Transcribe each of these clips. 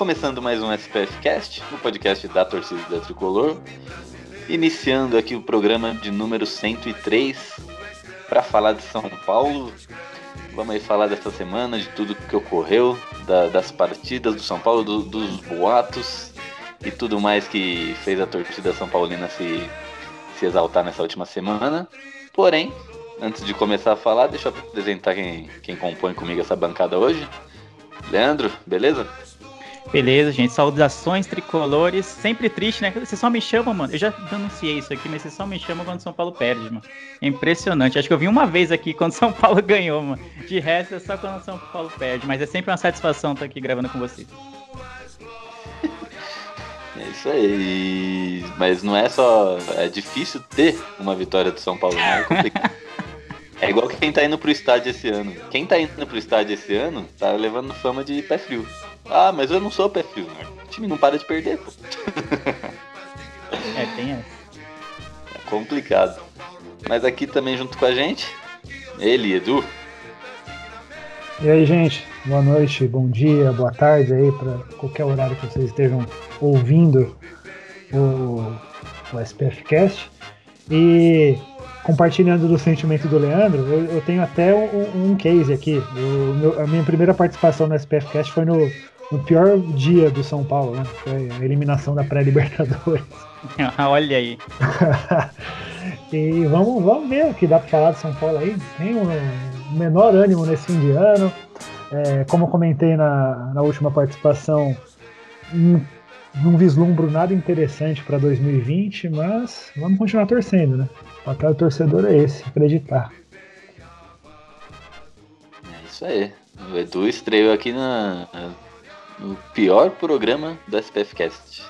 Começando mais um SPF Cast, o podcast da torcida tricolor. Iniciando aqui o programa de número 103 para falar de São Paulo. Vamos aí falar dessa semana, de tudo que ocorreu, da, das partidas do São Paulo, do, dos boatos e tudo mais que fez a torcida São Paulina se, se exaltar nessa última semana. Porém, antes de começar a falar, deixa eu apresentar quem, quem compõe comigo essa bancada hoje. Leandro, beleza? Beleza, gente. Saudações tricolores. Sempre triste, né? Você só me chama, mano. Eu já denunciei isso aqui, mas você só me chama quando São Paulo perde, mano. É impressionante. Acho que eu vim uma vez aqui quando São Paulo ganhou, mano. De resto é só quando São Paulo perde. Mas é sempre uma satisfação estar aqui gravando com vocês. É isso aí. Mas não é só. É difícil ter uma vitória do São Paulo, né? É complicado. É igual quem tá indo pro estádio esse ano. Quem tá indo pro estádio esse ano tá levando fama de pé frio. Ah, mas eu não sou pé frio, né? O time não para de perder, pô. É, tem essa. É complicado. Mas aqui também junto com a gente, ele, Edu. E aí, gente, boa noite, bom dia, boa tarde aí, para qualquer horário que vocês estejam ouvindo o, o SPFcast. E compartilhando do sentimento do Leandro, eu, eu tenho até um, um case aqui. Eu, meu, a minha primeira participação no SPFcast foi no, no pior dia do São Paulo, né? Foi a eliminação da pré-Libertadores. Olha aí. e vamos, vamos ver o que dá para falar de São Paulo aí. Tem um menor ânimo nesse fim de ano. É, como eu comentei na, na última participação, não, não vislumbro nada interessante para 2020, mas vamos continuar torcendo, né? O papel do torcedor é esse, acreditar. É isso aí. O Edu estreou aqui na, no pior programa do SPFcast.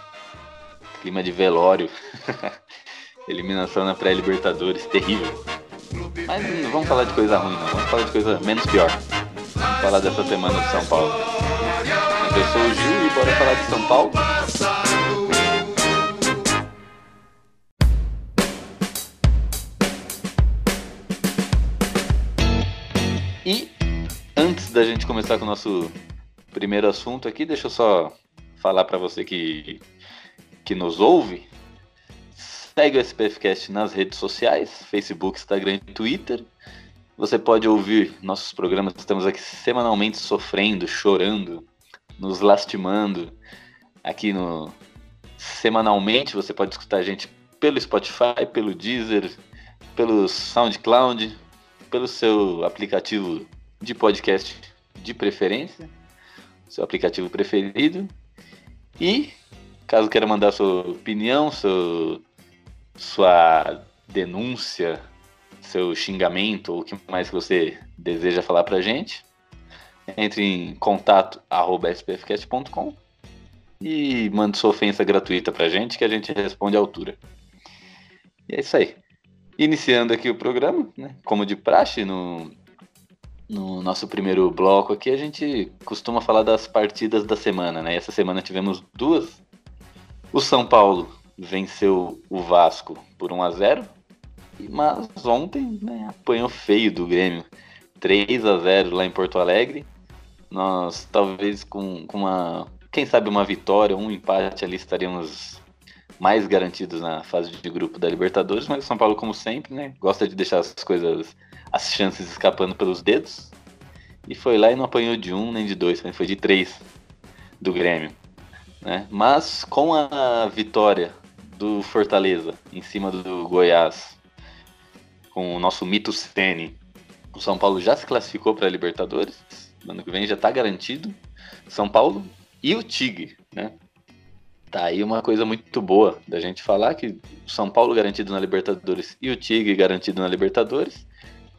Clima de velório. Eliminação na pré-Libertadores, terrível. Mas não vamos falar de coisa ruim, não. Vamos falar de coisa menos pior. Vamos falar dessa semana de São Paulo. Eu sou o Gil e bora falar de São Paulo. E antes da gente começar com o nosso primeiro assunto aqui, deixa eu só falar para você que, que nos ouve. Segue o SPFcast nas redes sociais, Facebook, Instagram e Twitter. Você pode ouvir nossos programas, estamos aqui semanalmente sofrendo, chorando, nos lastimando. Aqui no semanalmente você pode escutar a gente pelo Spotify, pelo Deezer, pelo SoundCloud, pelo seu aplicativo de podcast de preferência, seu aplicativo preferido. E caso queira mandar sua opinião, seu, sua denúncia, seu xingamento ou o que mais que você deseja falar pra gente, entre em contato spfcast.com e mande sua ofensa gratuita pra gente que a gente responde à altura. E é isso aí. Iniciando aqui o programa, né? Como de praxe, no, no nosso primeiro bloco aqui, a gente costuma falar das partidas da semana, né? Essa semana tivemos duas. O São Paulo venceu o Vasco por 1 a 0 mas ontem né, apanhou feio do Grêmio. 3 a 0 lá em Porto Alegre. Nós talvez com, com uma, quem sabe uma vitória, um empate ali estaríamos mais garantidos na fase de grupo da Libertadores, mas o São Paulo, como sempre, né, gosta de deixar as coisas, as chances escapando pelos dedos. E foi lá e não apanhou de um nem de dois, foi de três do Grêmio. Né? Mas com a vitória do Fortaleza em cima do Goiás, com o nosso mito Sene, o São Paulo já se classificou para a Libertadores. Ano que vem já está garantido. São Paulo e o Tigre, né? Tá aí uma coisa muito boa da gente falar que o São Paulo garantido na Libertadores e o Tigre garantido na Libertadores.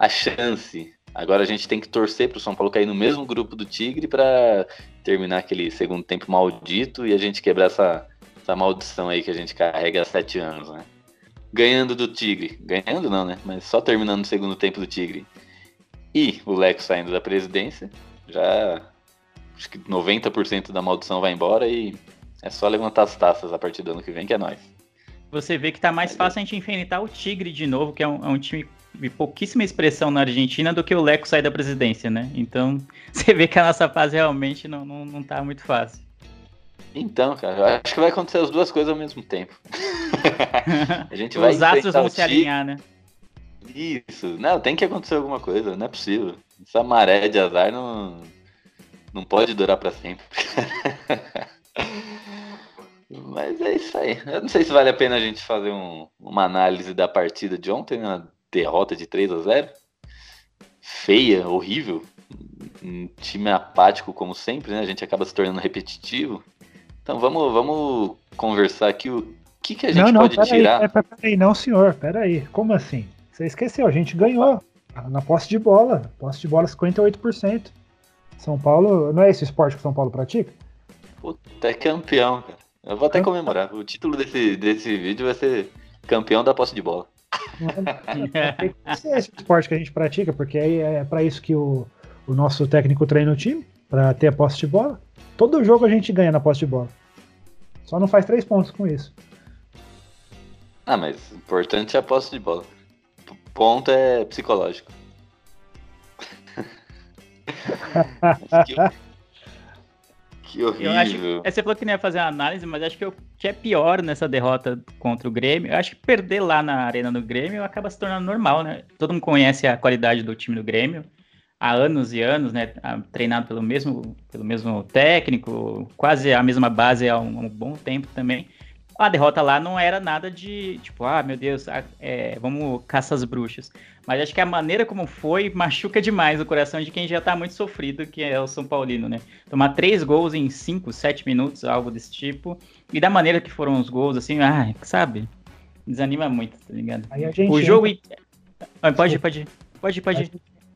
A chance Agora a gente tem que torcer pro São Paulo cair no mesmo grupo do Tigre para terminar aquele segundo tempo maldito e a gente quebrar essa, essa maldição aí que a gente carrega há sete anos, né? Ganhando do Tigre. Ganhando não, né? Mas só terminando o segundo tempo do Tigre. E o Leco saindo da presidência, já acho que 90% da maldição vai embora e é só levantar as taças a partir do ano que vem que é nós. Você vê que tá mais fácil a gente enfrentar o Tigre de novo, que é um, é um time de pouquíssima expressão na Argentina, do que o Leco sair da presidência, né? Então, você vê que a nossa fase realmente não, não, não tá muito fácil. Então, cara, eu acho que vai acontecer as duas coisas ao mesmo tempo. a gente vai Os astros vão se alinhar, né? Isso. Não, tem que acontecer alguma coisa, não é possível. Essa maré de azar não, não pode durar para sempre. Mas é isso aí. Eu não sei se vale a pena a gente fazer um, uma análise da partida de ontem, né? Derrota de 3 a 0 Feia, horrível. Um time apático, como sempre, né? A gente acaba se tornando repetitivo. Então vamos, vamos conversar aqui o que, que a gente não, não, pode tirar. Aí, pera, pera aí, não, senhor, peraí. Como assim? Você esqueceu, a gente ganhou na posse de bola. Posse de bola 58%. São Paulo, não é esse esporte que o São Paulo pratica? Puta, é campeão, cara. Eu vou até comemorar. O título desse, desse vídeo vai ser campeão da posse de bola. Esse é esse esporte que a gente pratica, porque aí é para isso que o, o nosso técnico treina o time, para ter a posse de bola. Todo jogo a gente ganha na posse de bola. Só não faz três pontos com isso. Ah, mas o importante é a posse de bola. O ponto é psicológico. que, que horrível. Eu acho, é, você falou que não ia fazer uma análise, mas acho que o que é pior nessa derrota contra o Grêmio, eu acho que perder lá na arena do Grêmio acaba se tornando normal, né? Todo mundo conhece a qualidade do time do Grêmio há anos e anos, né? Treinado pelo mesmo, pelo mesmo técnico, quase a mesma base há um, um bom tempo também a derrota lá não era nada de tipo, ah, meu Deus, é, vamos caçar as bruxas. Mas acho que a maneira como foi machuca demais o coração de quem já tá muito sofrido, que é o São Paulino, né? Tomar três gols em cinco, sete minutos, algo desse tipo. E da maneira que foram os gols, assim, ah, sabe? Desanima muito, tá ligado? o jogo. Entra... Pode ir, pode ir. Pode pode ir.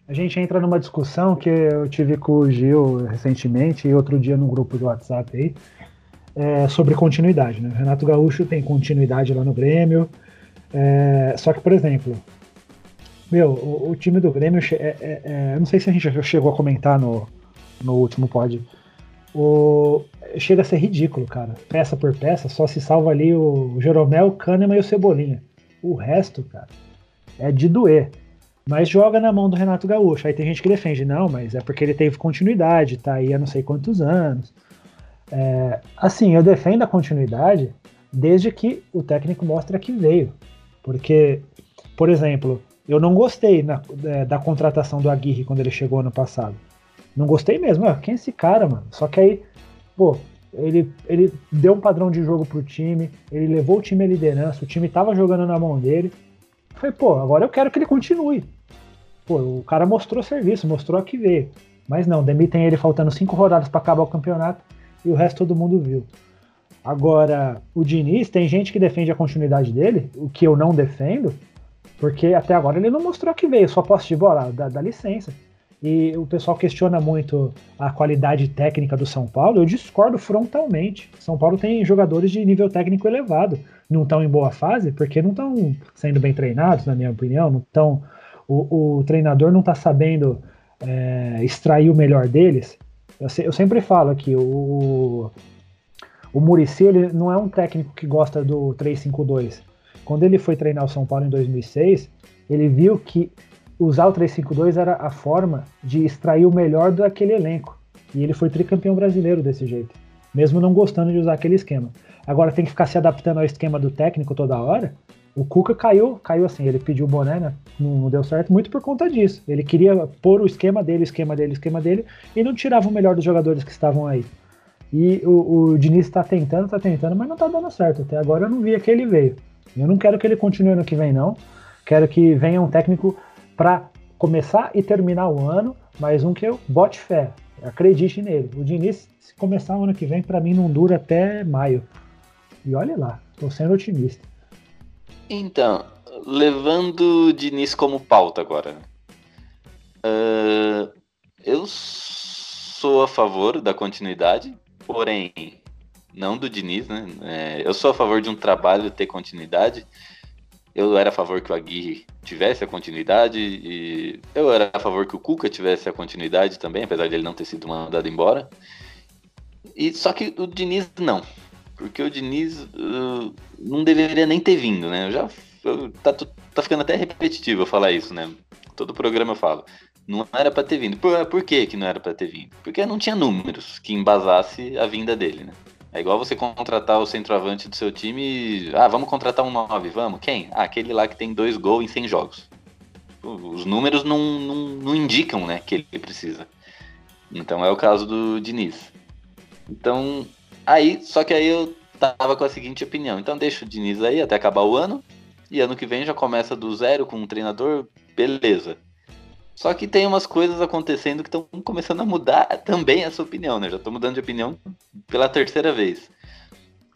A gente entra numa discussão que eu tive com o Gil recentemente e outro dia no grupo de WhatsApp aí é, sobre continuidade. Né? Renato Gaúcho tem continuidade lá no Grêmio. É, só que, por exemplo, meu, o, o time do Grêmio, é, é, é não sei se a gente já chegou a comentar no, no último pod, o, chega a ser ridículo, cara. Peça por peça, só se salva ali o Jeromel, o Kahneman e o Cebolinha. O resto, cara, é de doer. Mas joga na mão do Renato Gaúcho. Aí tem gente que defende, não, mas é porque ele teve continuidade, tá aí há não sei quantos anos. É, assim, eu defendo a continuidade desde que o técnico mostre que veio. Porque, por exemplo, eu não gostei na, é, da contratação do Aguirre quando ele chegou ano passado. Não gostei mesmo. Ah, quem é esse cara, mano? Só que aí, pô, ele, ele deu um padrão de jogo pro time, ele levou o time à liderança, o time tava jogando na mão dele. Falei, pô, agora eu quero que ele continue. Pô, o cara mostrou serviço, mostrou que veio. Mas não, demitem ele faltando cinco rodadas para acabar o campeonato e o resto todo mundo viu. Agora, o Diniz, tem gente que defende a continuidade dele, o que eu não defendo, porque até agora ele não mostrou que veio, só posse de bola, dá, dá licença. E o pessoal questiona muito a qualidade técnica do São Paulo, eu discordo frontalmente. São Paulo tem jogadores de nível técnico elevado, não estão em boa fase porque não estão sendo bem treinados, na minha opinião, não estão. O, o treinador não está sabendo é, extrair o melhor deles. Eu, se, eu sempre falo aqui, o, o Muricy ele não é um técnico que gosta do 3-5-2. Quando ele foi treinar o São Paulo em 2006, ele viu que usar o 3-5-2 era a forma de extrair o melhor daquele elenco. E ele foi tricampeão brasileiro desse jeito, mesmo não gostando de usar aquele esquema. Agora tem que ficar se adaptando ao esquema do técnico toda hora. O Cuca caiu, caiu assim, ele pediu o boné, né? Não, deu certo muito por conta disso. Ele queria pôr o esquema dele, esquema dele, esquema dele, e não tirava o melhor dos jogadores que estavam aí. E o, o Diniz está tentando, está tentando, mas não está dando certo. Até agora eu não vi que ele veio. Eu não quero que ele continue no que vem, não. Quero que venha um técnico para começar e terminar o ano, mas um que eu bote fé, acredite nele. O Diniz, se começar o ano que vem, para mim não dura até maio. E olha lá, estou sendo otimista. Então, levando o Diniz como pauta agora. Uh, eu sou a favor da continuidade, porém, não do Diniz, né? É, eu sou a favor de um trabalho ter continuidade. Eu era a favor que o Aguirre tivesse a continuidade e eu era a favor que o Cuca tivesse a continuidade também, apesar de ele não ter sido mandado embora. E só que o Diniz não, porque o Diniz uh, não deveria nem ter vindo, né? Eu já eu, tá, tá ficando até repetitivo eu falar isso, né? Todo programa eu falo. Não era para ter vindo. Por, por que, que não era para ter vindo? Porque não tinha números que embasasse a vinda dele, né? É igual você contratar o centroavante do seu time. Ah, vamos contratar um 9, vamos? Quem? Ah, aquele lá que tem dois gols em 100 jogos. Os números não, não, não indicam né, que ele precisa. Então é o caso do Diniz. Então, aí, só que aí eu tava com a seguinte opinião. Então deixa o Diniz aí até acabar o ano. E ano que vem já começa do zero com um treinador, beleza. Só que tem umas coisas acontecendo que estão começando a mudar também essa opinião, né? Já estou mudando de opinião pela terceira vez.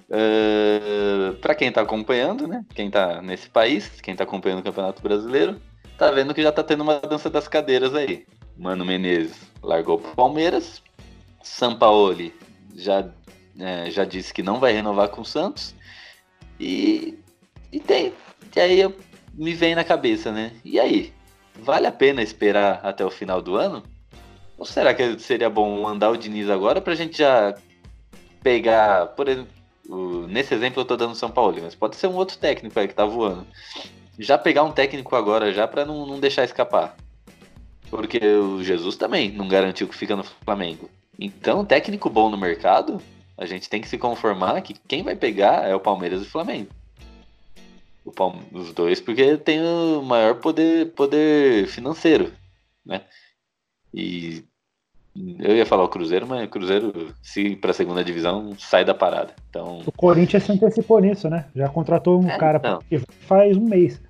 Uh, para quem está acompanhando, né? Quem está nesse país, quem está acompanhando o Campeonato Brasileiro, tá vendo que já tá tendo uma dança das cadeiras aí. Mano Menezes largou o Palmeiras, Sampaoli já, é, já disse que não vai renovar com o Santos. E, e tem. E aí eu, me vem na cabeça, né? E aí? vale a pena esperar até o final do ano? Ou será que seria bom mandar o Diniz agora para a gente já pegar, por exemplo, nesse exemplo eu estou dando São Paulo, mas pode ser um outro técnico aí que tá voando. Já pegar um técnico agora já para não, não deixar escapar. Porque o Jesus também não garantiu que fica no Flamengo. Então, técnico bom no mercado, a gente tem que se conformar que quem vai pegar é o Palmeiras e o Flamengo. O Palme os dois, porque tem o maior poder, poder financeiro, né? E eu ia falar o Cruzeiro, mas o Cruzeiro, se para a segunda divisão, sai da parada. Então... O Corinthians se antecipou nisso, né? Já contratou um é, cara então. faz um mês.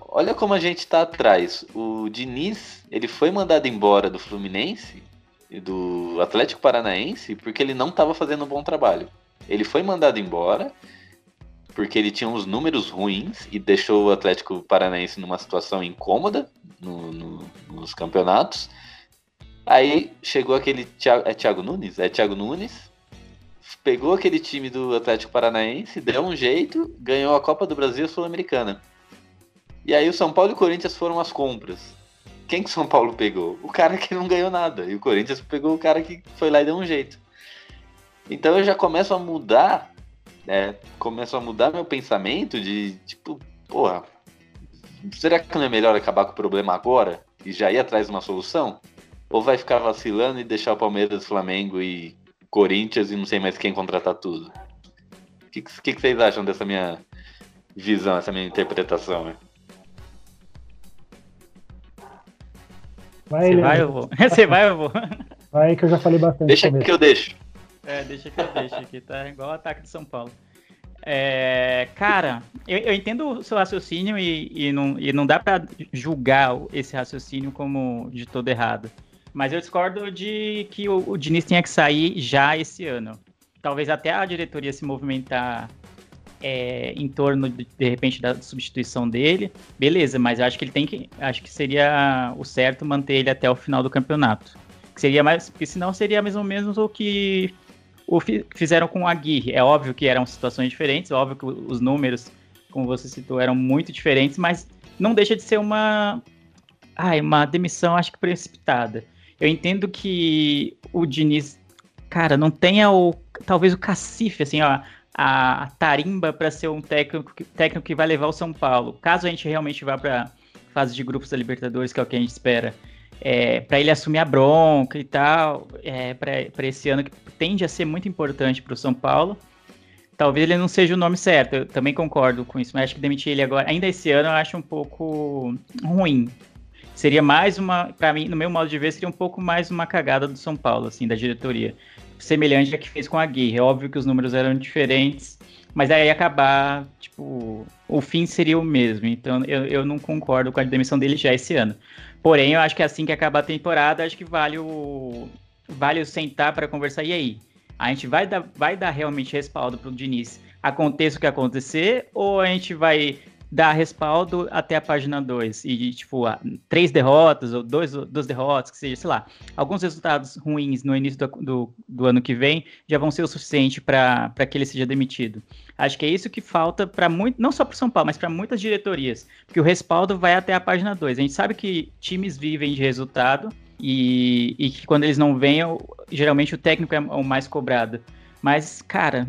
Olha como a gente tá atrás. O Diniz, ele foi mandado embora do Fluminense e do Atlético Paranaense porque ele não estava fazendo um bom trabalho. Ele foi mandado embora porque ele tinha uns números ruins e deixou o Atlético Paranaense numa situação incômoda no, no, nos campeonatos. Aí chegou aquele Thiago, é Thiago Nunes? É Thiago Nunes. Pegou aquele time do Atlético Paranaense, deu um jeito, ganhou a Copa do Brasil Sul-Americana. E aí o São Paulo e o Corinthians foram as compras. Quem que o São Paulo pegou? O cara que não ganhou nada. E o Corinthians pegou o cara que foi lá e deu um jeito. Então eu já começo a mudar é, começo a mudar meu pensamento de, tipo, porra, será que não é melhor acabar com o problema agora e já ir atrás de uma solução? Ou vai ficar vacilando e deixar o Palmeiras, Flamengo e Corinthians e não sei mais quem contratar tudo? O que, que, que, vocês acham dessa minha visão, essa minha interpretação? Né? Vai, Você vai, eu vou. Você vai, eu vou. Vai que eu já falei bastante. Deixa que eu deixo. É, deixa que eu deixo aqui, tá igual o ataque de São Paulo. É, cara, eu, eu, entendo o seu raciocínio e, e, não, e não dá para julgar esse raciocínio como de todo errado. Mas eu discordo de que o, o Diniz tenha que sair já esse ano. Talvez até a diretoria se movimentar é, em torno de, de repente da substituição dele, beleza, mas eu acho que ele tem que. Acho que seria o certo manter ele até o final do campeonato. seria mais. Porque senão seria mais ou menos o que o fizeram com o Aguirre. É óbvio que eram situações diferentes, óbvio que os números, como você citou, eram muito diferentes, mas não deixa de ser uma, ai, uma demissão, acho que precipitada. Eu entendo que o Diniz, cara, não tenha o, talvez o cacife, assim, ó, a, tarimba para ser um técnico, técnico que vai levar o São Paulo. Caso a gente realmente vá para fase de grupos da Libertadores, que é o que a gente espera, é, para ele assumir a bronca e tal, é, para esse ano que tende a ser muito importante para o São Paulo. Talvez ele não seja o nome certo, eu também concordo com isso, mas acho que demitir ele agora, ainda esse ano, eu acho um pouco ruim. Seria mais uma, para mim, no meu modo de ver, seria um pouco mais uma cagada do São Paulo, assim, da diretoria. Semelhante a que fez com a Gui. É óbvio que os números eram diferentes, mas aí acabar, tipo, o fim seria o mesmo. Então eu, eu não concordo com a demissão dele já esse ano. Porém, eu acho que assim que acabar a temporada, acho que vale o vale o sentar para conversar. E aí? A gente vai dar, vai dar realmente respaldo para o Diniz, aconteça o que acontecer, ou a gente vai dar respaldo até a página 2 e, tipo, três derrotas ou dois, duas derrotas, que seja, sei lá, alguns resultados ruins no início do, do, do ano que vem já vão ser o suficiente para que ele seja demitido. Acho que é isso que falta para muito, não só para São Paulo, mas para muitas diretorias, porque o respaldo vai até a página 2. A gente sabe que times vivem de resultado e, e que quando eles não vêm, geralmente o técnico é o mais cobrado. Mas, cara,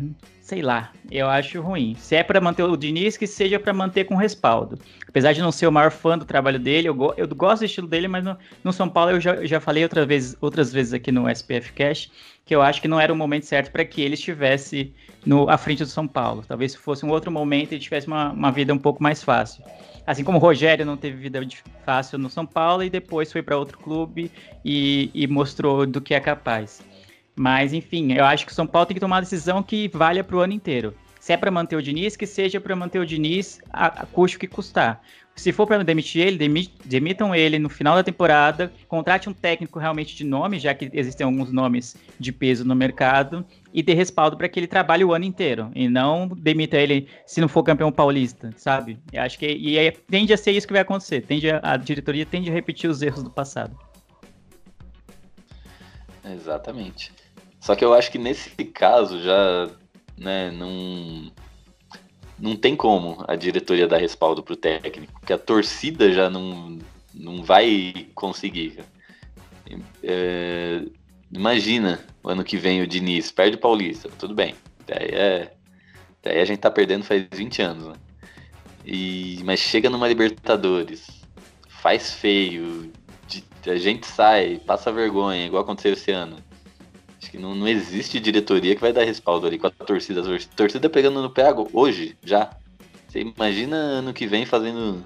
sei lá, eu acho ruim. Se é para manter o Diniz, que seja para manter com respaldo. Apesar de não ser o maior fã do trabalho dele, eu, go eu gosto do estilo dele, mas no, no São Paulo eu já, já falei outra vez, outras vezes aqui no SPF Cash que eu acho que não era o momento certo para que ele estivesse no, à frente do São Paulo. Talvez se fosse um outro momento ele tivesse uma, uma vida um pouco mais fácil. Assim como o Rogério não teve vida fácil no São Paulo e depois foi para outro clube e, e mostrou do que é capaz. Mas, enfim, eu acho que o São Paulo tem que tomar uma decisão que valha para o ano inteiro. Se é para manter o Diniz, que seja para manter o Diniz a, a custo que custar. Se for para demitir ele, demitam ele no final da temporada, contrate um técnico realmente de nome, já que existem alguns nomes de peso no mercado, e dê respaldo para que ele trabalhe o ano inteiro, e não demita ele se não for campeão paulista, sabe? Eu acho que e aí, tende a ser isso que vai acontecer, tende a, a diretoria tende a repetir os erros do passado. Exatamente. Só que eu acho que nesse caso já, né, não, não tem como a diretoria dar respaldo pro técnico, porque a torcida já não, não vai conseguir. É, imagina o ano que vem o Diniz perde o Paulista, tudo bem. Daí, é, daí a gente tá perdendo faz 20 anos, né? E, mas chega numa Libertadores, faz feio, a gente sai, passa vergonha, igual aconteceu esse ano. Acho que não, não existe diretoria que vai dar respaldo ali com a torcida. A torcida pegando no pé hoje, já. Você imagina ano que vem fazendo.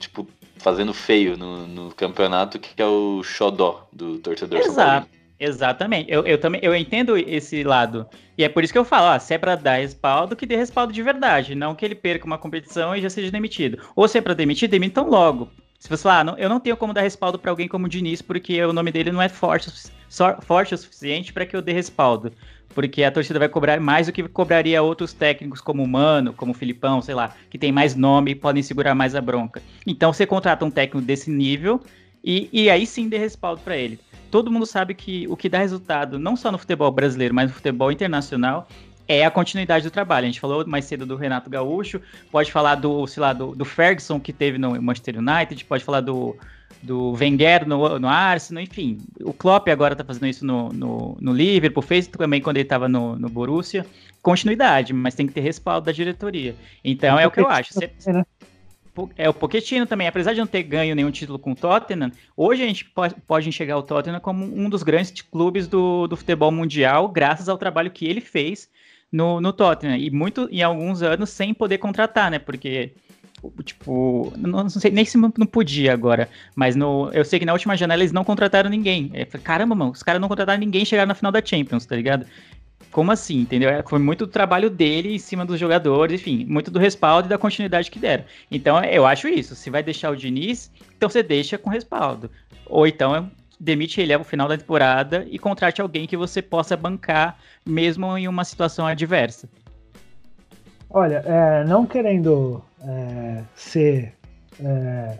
Tipo, fazendo feio no, no campeonato que é o xodó do torcedor. Exato. Exatamente. Eu, eu também eu entendo esse lado. E é por isso que eu falo, ah, se é pra dar respaldo, que dê respaldo de verdade. Não que ele perca uma competição e já seja demitido. Ou se é pra demitir, demitam logo. Se você falar, ah, não, eu não tenho como dar respaldo para alguém como o Diniz, porque o nome dele não é forte, forte o suficiente para que eu dê respaldo. Porque a torcida vai cobrar mais do que cobraria outros técnicos como o Mano, como o Filipão, sei lá, que tem mais nome e podem segurar mais a bronca. Então você contrata um técnico desse nível e, e aí sim dê respaldo para ele. Todo mundo sabe que o que dá resultado, não só no futebol brasileiro, mas no futebol internacional, é a continuidade do trabalho. A gente falou mais cedo do Renato Gaúcho, pode falar do, sei lá, do, do Ferguson que teve no Manchester United, pode falar do, do Wenger no, no Arsenal, enfim. O Klopp agora tá fazendo isso no, no, no Liverpool, fez também quando ele estava no, no Borussia. Continuidade, mas tem que ter respaldo da diretoria. Então é, é o que eu acho. Você, né? É o Pochettino também, apesar de não ter ganho nenhum título com o Tottenham, hoje a gente pode, pode enxergar o Tottenham como um dos grandes clubes do, do futebol mundial, graças ao trabalho que ele fez no, no Tottenham. E muito, em alguns anos, sem poder contratar, né? Porque, tipo, não, não sei nem se não podia agora, mas no, eu sei que na última janela eles não contrataram ninguém. Eu falei, caramba, mano, os caras não contrataram ninguém e chegaram na final da Champions, tá ligado? Como assim, entendeu? É, foi muito trabalho dele em cima dos jogadores, enfim, muito do respaldo e da continuidade que deram. Então, eu acho isso. Se vai deixar o Diniz, então você deixa com respaldo. Ou então demite ele ao final da temporada e contrate alguém que você possa bancar mesmo em uma situação adversa. Olha, é, não querendo é, ser é,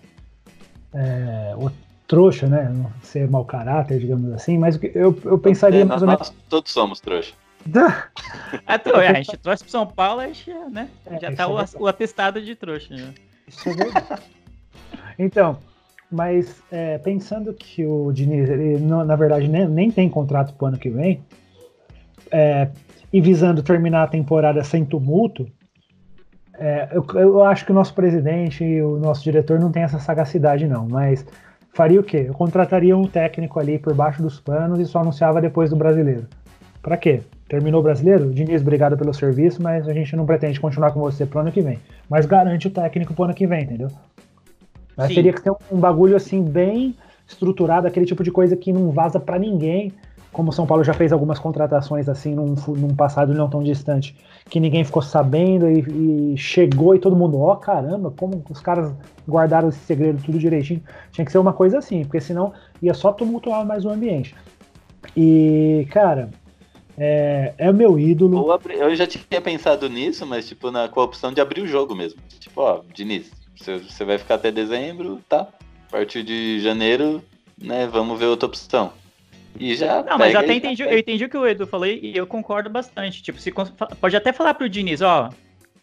é o trouxa, né? Ser mau caráter, digamos assim, mas eu, eu pensaria é, mais ou menos. todos somos trouxa. é, a gente trouxe pro São Paulo, a gente, né, já tá o, o, atestado de trouxa. Né? É então, mas é, pensando que o Diniz, ele, na verdade, nem, nem tem contrato pro ano que vem, é, e visando terminar a temporada sem tumulto, é, eu, eu, acho que o nosso presidente e o nosso diretor não tem essa sagacidade, não. Mas faria o quê? Eu contrataria um técnico ali por baixo dos panos e só anunciava depois do brasileiro. Para quê? Terminou o brasileiro? Diniz, obrigado pelo serviço, mas a gente não pretende continuar com você pro ano que vem. Mas garante o técnico pro ano que vem, entendeu? Mas teria que ter um bagulho assim bem estruturado, aquele tipo de coisa que não vaza para ninguém. Como o São Paulo já fez algumas contratações assim num, num passado não tão distante, que ninguém ficou sabendo e, e chegou e todo mundo, ó oh, caramba, como os caras guardaram esse segredo tudo direitinho. Tinha que ser uma coisa assim, porque senão ia só tumultuar mais o ambiente. E, cara, É, é meu ídolo. Eu já tinha pensado nisso, mas tipo, na, com a opção de abrir o jogo mesmo. Tipo, ó, Diniz, você, você vai ficar até dezembro, tá? A partir de janeiro, né, vamos ver outra opção. E já. Não, mas até entendi, eu entendi o que o Edu falou e eu concordo bastante. Tipo, se, pode até falar pro Diniz, ó,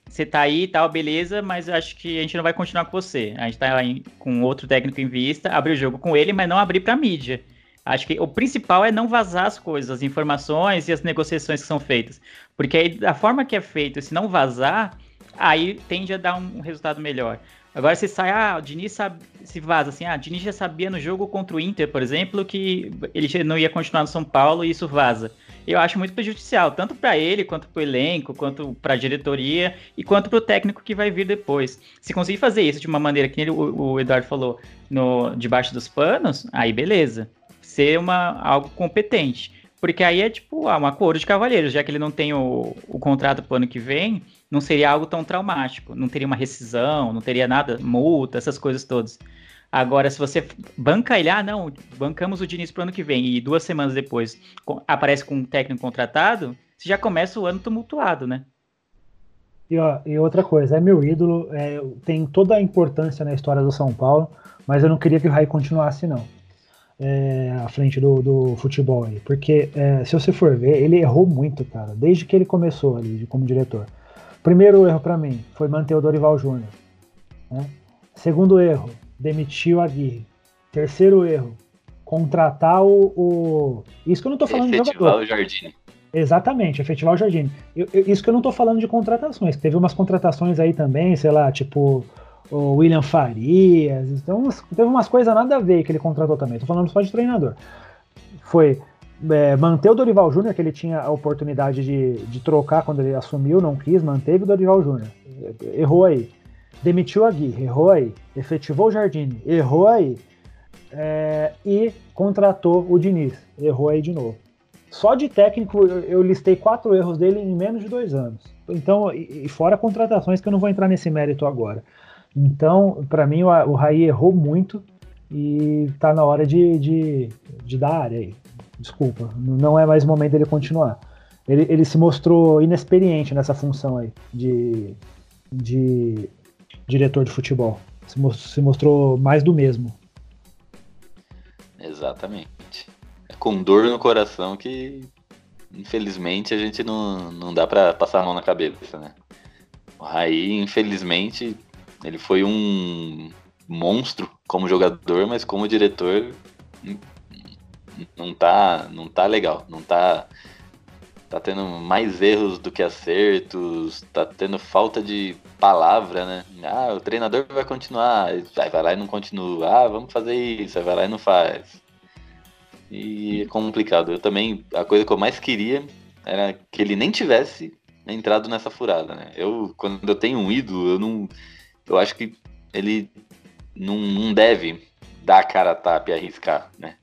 você tá aí e tal, beleza, mas acho que a gente não vai continuar com você. A gente tá em, com outro técnico em vista, abrir o jogo com ele, mas não abrir pra mídia. Acho que o principal é não vazar as coisas, as informações e as negociações que são feitas. Porque aí, da forma que é feito, se não vazar, aí tende a dar um resultado melhor. Agora você sai, ah, o Diniz sabe, se vaza assim, ah, o Diniz já sabia no jogo contra o Inter, por exemplo, que ele não ia continuar no São Paulo e isso vaza. Eu acho muito prejudicial, tanto para ele, quanto para o elenco, quanto para a diretoria e quanto para o técnico que vai vir depois. Se conseguir fazer isso de uma maneira que ele, o, o Eduardo falou, no debaixo dos panos, aí beleza. Ser uma, algo competente. Porque aí é tipo ah, um acordo de cavalheiros, já que ele não tem o, o contrato pro ano que vem, não seria algo tão traumático. Não teria uma rescisão, não teria nada, multa, essas coisas todas. Agora, se você banca ele, ah, não, bancamos o Diniz pro ano que vem, e duas semanas depois aparece com um técnico contratado, você já começa o ano tumultuado, né? E, ó, e outra coisa, é meu ídolo, é, tem toda a importância na história do São Paulo, mas eu não queria que o Rai continuasse, não é, à frente do, do futebol aí. Porque é, se você for ver, ele errou muito, cara, desde que ele começou ali como diretor. Primeiro erro para mim foi manter o Dorival Júnior. Né? Segundo erro, demitiu a Aguirre. Terceiro erro, contratar o, o, Isso que eu não tô falando efetivar de jogador. o Jardim. Exatamente, efetivar o. Eu, eu, isso que eu não tô falando de contratações. Teve umas contratações aí também, sei lá, tipo o William Farias. Então, teve umas coisas nada a ver que ele contratou também. Estou falando só de treinador. Foi é, manter o Dorival Júnior, que ele tinha a oportunidade de, de trocar quando ele assumiu, não quis, manteve o Dorival Júnior. Errou aí. Demitiu a Gui, errou aí. Efetivou o Jardine, errou aí. É, e contratou o Diniz, errou aí de novo. Só de técnico eu listei quatro erros dele em menos de dois anos. Então, e fora contratações que eu não vou entrar nesse mérito agora. Então, para mim, o, o Raí errou muito e tá na hora de, de, de dar área aí. Desculpa, não é mais o momento dele continuar. Ele, ele se mostrou inexperiente nessa função aí de, de diretor de futebol. Se, se mostrou mais do mesmo. Exatamente. É com dor no coração que, infelizmente, a gente não, não dá para passar a mão na cabeça, né? O Raí, infelizmente, ele foi um monstro como jogador, mas como diretor não tá, não tá legal, não tá tá tendo mais erros do que acertos, tá tendo falta de palavra, né? Ah, o treinador vai continuar, vai lá e não continua. Ah, vamos fazer isso, vai lá e não faz. E é complicado. Eu também, a coisa que eu mais queria era que ele nem tivesse entrado nessa furada, né? Eu, quando eu tenho um ídolo, eu não eu acho que ele não, não deve dar a cara a tapa e arriscar, né?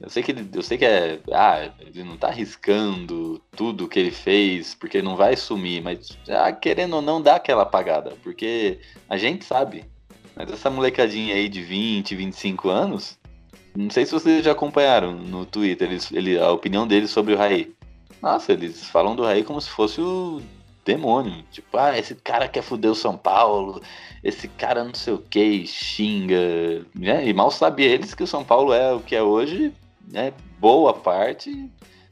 Eu sei que ele, eu sei que é, ah, ele não tá arriscando tudo que ele fez, porque não vai sumir, mas ah, querendo ou não dá aquela apagada, porque a gente sabe. Mas essa molecadinha aí de 20, 25 anos, não sei se vocês já acompanharam no Twitter eles, ele, a opinião deles sobre o Raí. Nossa, eles falam do Raí como se fosse o demônio. Tipo, ah, esse cara quer foder o São Paulo, esse cara não sei o que, xinga. Né? E mal sabia eles que o São Paulo é o que é hoje, né? Boa parte,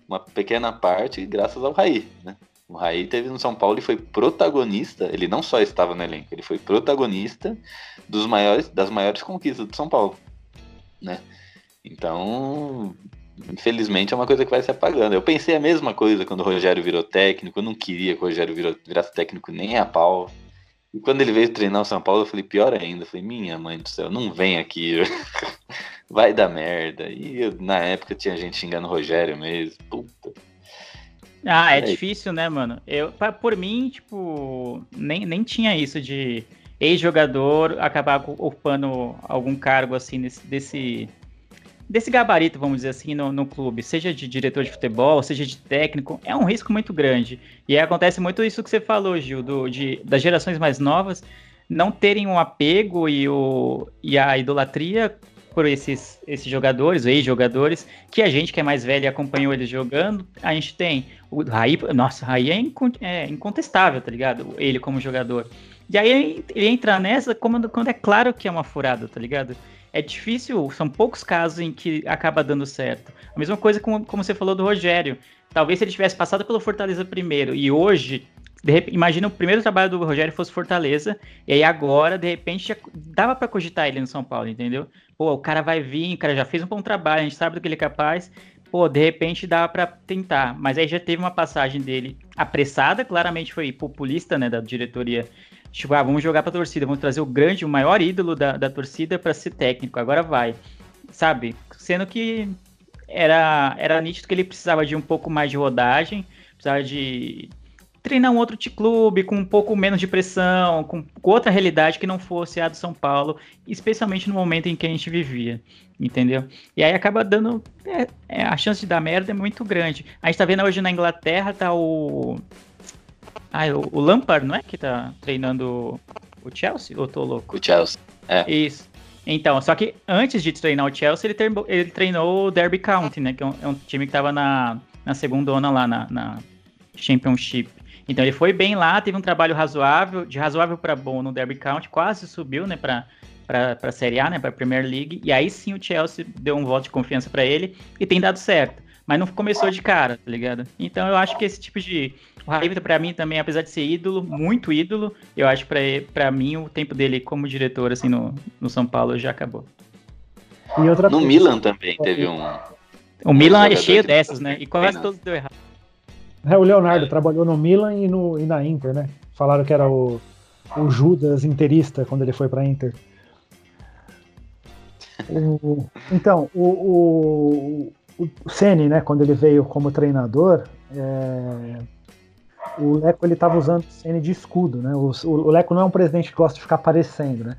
uma pequena parte, graças ao Raí, né? O Raí teve no São Paulo e foi protagonista, ele não só estava no elenco, ele foi protagonista dos maiores, das maiores conquistas do São Paulo, né? Então, infelizmente é uma coisa que vai se apagando. Eu pensei a mesma coisa quando o Rogério virou técnico, eu não queria que o Rogério virou, virasse técnico nem a pau. E quando ele veio treinar o São Paulo, eu falei, pior ainda. Eu falei, minha mãe do céu, não vem aqui. Vai dar merda. E eu, na época tinha gente xingando o Rogério mesmo. Puta. Ah, é, é difícil, né, mano? Eu, por mim, tipo, nem, nem tinha isso de ex-jogador acabar ocupando algum cargo assim nesse, desse, desse gabarito, vamos dizer assim, no, no, clube, seja de diretor de futebol, seja de técnico, é um risco muito grande. E acontece muito isso que você falou, Gil, do, de, das gerações mais novas não terem um apego e, o, e a idolatria por esses, esses jogadores, ex-jogadores, que a gente que é mais velho e acompanhou eles jogando, a gente tem o Raí, nossa, Raí é, é, incontestável, tá ligado? Ele como jogador. E aí ele entra nessa quando, quando é claro que é uma furada, tá ligado? É difícil, são poucos casos em que acaba dando certo. A mesma coisa como, como você falou do Rogério. Talvez se ele tivesse passado pelo Fortaleza primeiro e hoje imagina o primeiro trabalho do Rogério fosse Fortaleza, e aí agora, de repente, já dava para cogitar ele no São Paulo, entendeu? Pô, o cara vai vir, o cara já fez um bom trabalho, a gente sabe do que ele é capaz, pô, de repente dá para tentar. Mas aí já teve uma passagem dele apressada, claramente foi populista, né, da diretoria. Tipo, ah, vamos jogar pra torcida, vamos trazer o grande, o maior ídolo da, da torcida para ser técnico, agora vai. Sabe? Sendo que era, era nítido que ele precisava de um pouco mais de rodagem, precisava de treinar um outro clube com um pouco menos de pressão, com, com, outra realidade que não fosse a do São Paulo, especialmente no momento em que a gente vivia, entendeu? E aí acaba dando. É, é, a chance de dar merda é muito grande. A gente tá vendo hoje na Inglaterra, tá o. Ah, o, o Lampard, não é? Que tá treinando o Chelsea? Ou tô louco? O Chelsea, é. Isso. Então, só que antes de treinar o Chelsea, ele, treinou, ele treinou o Derby County, né? Que é um, é um time que tava na, na segunda onda lá, na, na Championship. Então ele foi bem lá, teve um trabalho razoável, de razoável para bom no Derby County, quase subiu, né, para para a Série A, né, para a Premier League, e aí sim o Chelsea deu um voto de confiança para ele e tem dado certo. Mas não começou de cara, tá ligado? Então eu acho que esse tipo de o Raívita para mim também, apesar de ser ídolo, muito ídolo, eu acho que para mim o tempo dele como diretor assim no, no São Paulo já acabou. no coisa, Milan também teve um O Milan é cheio dessas, né? E quase todos deu errado. É, o Leonardo é. trabalhou no Milan e, no, e na Inter, né? Falaram que era o, o Judas interista quando ele foi para Inter. O, então, o, o, o Ceni, né, quando ele veio como treinador, é, o Leco ele estava usando o Ceni de escudo, né? O, o, Leco não é um presidente que gosta de ficar aparecendo, né?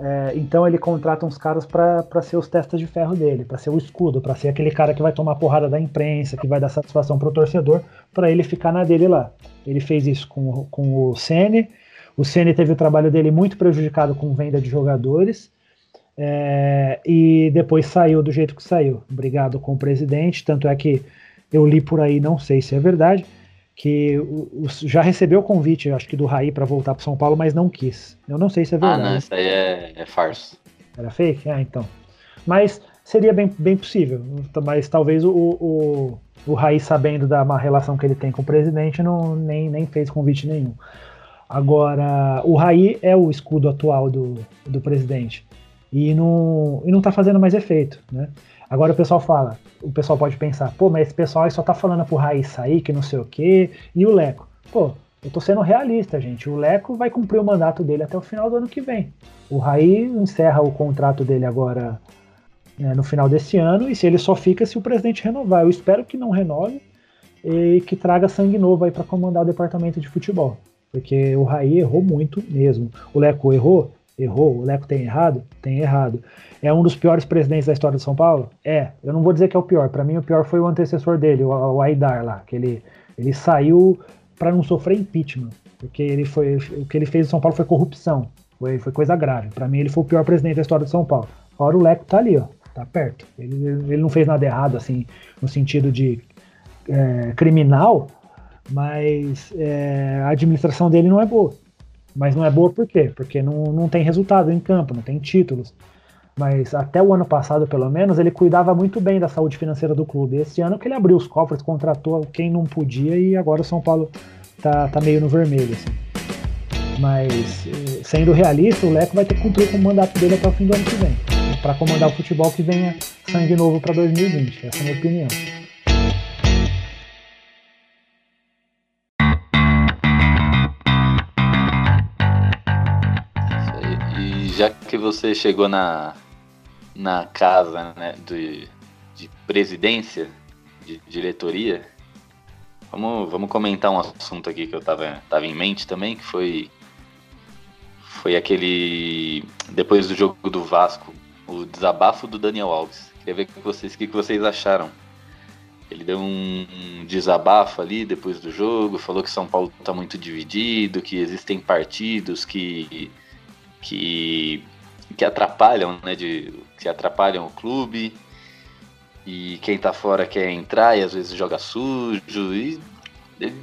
É, então ele contrata uns caras para ser os testas de ferro dele, para ser o escudo, para ser aquele cara que vai tomar porrada da imprensa, que vai dar satisfação pro torcedor, para ele ficar na dele lá. Ele fez isso com, com o Ceni. O Ceni teve o trabalho dele muito prejudicado com venda de jogadores. É, e depois saiu do jeito que saiu, brigado com o presidente. Tanto é que eu li por aí, não sei se é verdade, que o, o, já recebeu o convite, acho que do Raí, para voltar para São Paulo, mas não quis. Eu não sei se é verdade. Ah, não, isso aí é, é farsa. Era fake? Ah, então. Mas seria bem, bem possível. Mas talvez o, o, o Raí, sabendo da má relação que ele tem com o presidente, não, nem, nem fez convite nenhum. Agora, o Raí é o escudo atual do, do presidente. E não, e não tá fazendo mais efeito, né? Agora o pessoal fala, o pessoal pode pensar, pô, mas esse pessoal só tá falando pro Raiz sair, que não sei o quê, e o Leco. Pô, eu tô sendo realista, gente. O Leco vai cumprir o mandato dele até o final do ano que vem. O Raí encerra o contrato dele agora né, no final desse ano, e se ele só fica se o presidente renovar. Eu espero que não renove e que traga sangue novo aí para comandar o departamento de futebol. Porque o Raí errou muito mesmo. O Leco errou? Errou. O Leco tem errado? Tem errado. É um dos piores presidentes da história de São Paulo? É. Eu não vou dizer que é o pior. Para mim, o pior foi o antecessor dele, o, o Aidar lá, que ele, ele saiu para não sofrer impeachment, porque ele foi o que ele fez em São Paulo foi corrupção, foi, foi coisa grave. Para mim, ele foi o pior presidente da história de São Paulo. Agora o Leco tá ali, ó, tá perto. Ele, ele não fez nada errado assim, no sentido de é, criminal, mas é, a administração dele não é boa. Mas não é boa por quê? Porque não, não tem resultado em campo, não tem títulos mas até o ano passado, pelo menos, ele cuidava muito bem da saúde financeira do clube. Esse ano que ele abriu os cofres, contratou quem não podia e agora o São Paulo tá, tá meio no vermelho. Assim. Mas, eh, sendo realista, o Leco vai ter que cumprir com o mandato dele até o fim do ano que vem. Para comandar o futebol que venha sangue novo para 2020. Essa é a minha opinião. Já que você chegou na, na casa né, de, de presidência, de diretoria, vamos, vamos comentar um assunto aqui que eu tava, tava em mente também, que foi, foi aquele. Depois do jogo do Vasco, o desabafo do Daniel Alves. Queria ver com vocês o que, que vocês acharam. Ele deu um desabafo ali depois do jogo, falou que São Paulo está muito dividido, que existem partidos que, que que atrapalham, né? De, que atrapalham o clube. E quem tá fora quer entrar e às vezes joga sujo. E ele,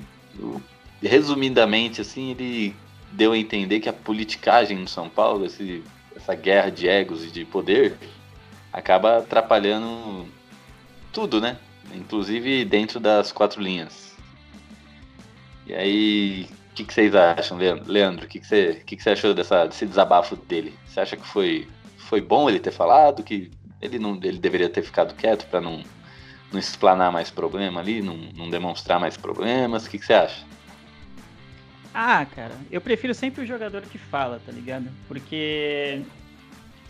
resumidamente, assim, ele deu a entender que a politicagem no São Paulo, esse, essa guerra de egos e de poder, acaba atrapalhando tudo, né? Inclusive dentro das quatro linhas. E aí, o que, que, vocês acham, Leandro? O que, que, você, que, que você achou dessa, desse desabafo dele? Você acha que foi, foi bom ele ter falado? Que ele, não, ele deveria ter ficado quieto para não, não explanar mais problema ali, não, não demonstrar mais problemas? O que, que você acha? Ah, cara, eu prefiro sempre o jogador que fala, tá ligado? Porque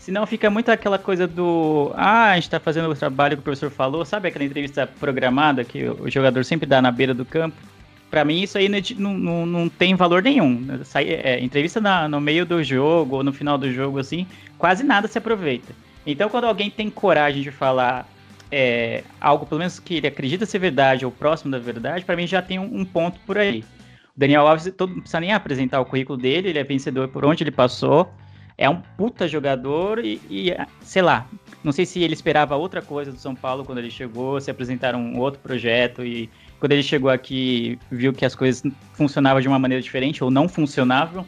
senão fica muito aquela coisa do. Ah, a gente tá fazendo o trabalho que o professor falou. Sabe aquela entrevista programada que o jogador sempre dá na beira do campo? Pra mim, isso aí não, não, não tem valor nenhum. É, entrevista na, no meio do jogo ou no final do jogo, assim, quase nada se aproveita. Então, quando alguém tem coragem de falar é, algo, pelo menos que ele acredita ser verdade ou próximo da verdade, para mim já tem um, um ponto por aí. Daniel Alves, todo, não precisa nem apresentar o currículo dele, ele é vencedor por onde ele passou. É um puta jogador e, e, sei lá, não sei se ele esperava outra coisa do São Paulo quando ele chegou, se apresentaram um outro projeto e quando ele chegou aqui viu que as coisas funcionavam de uma maneira diferente ou não funcionavam.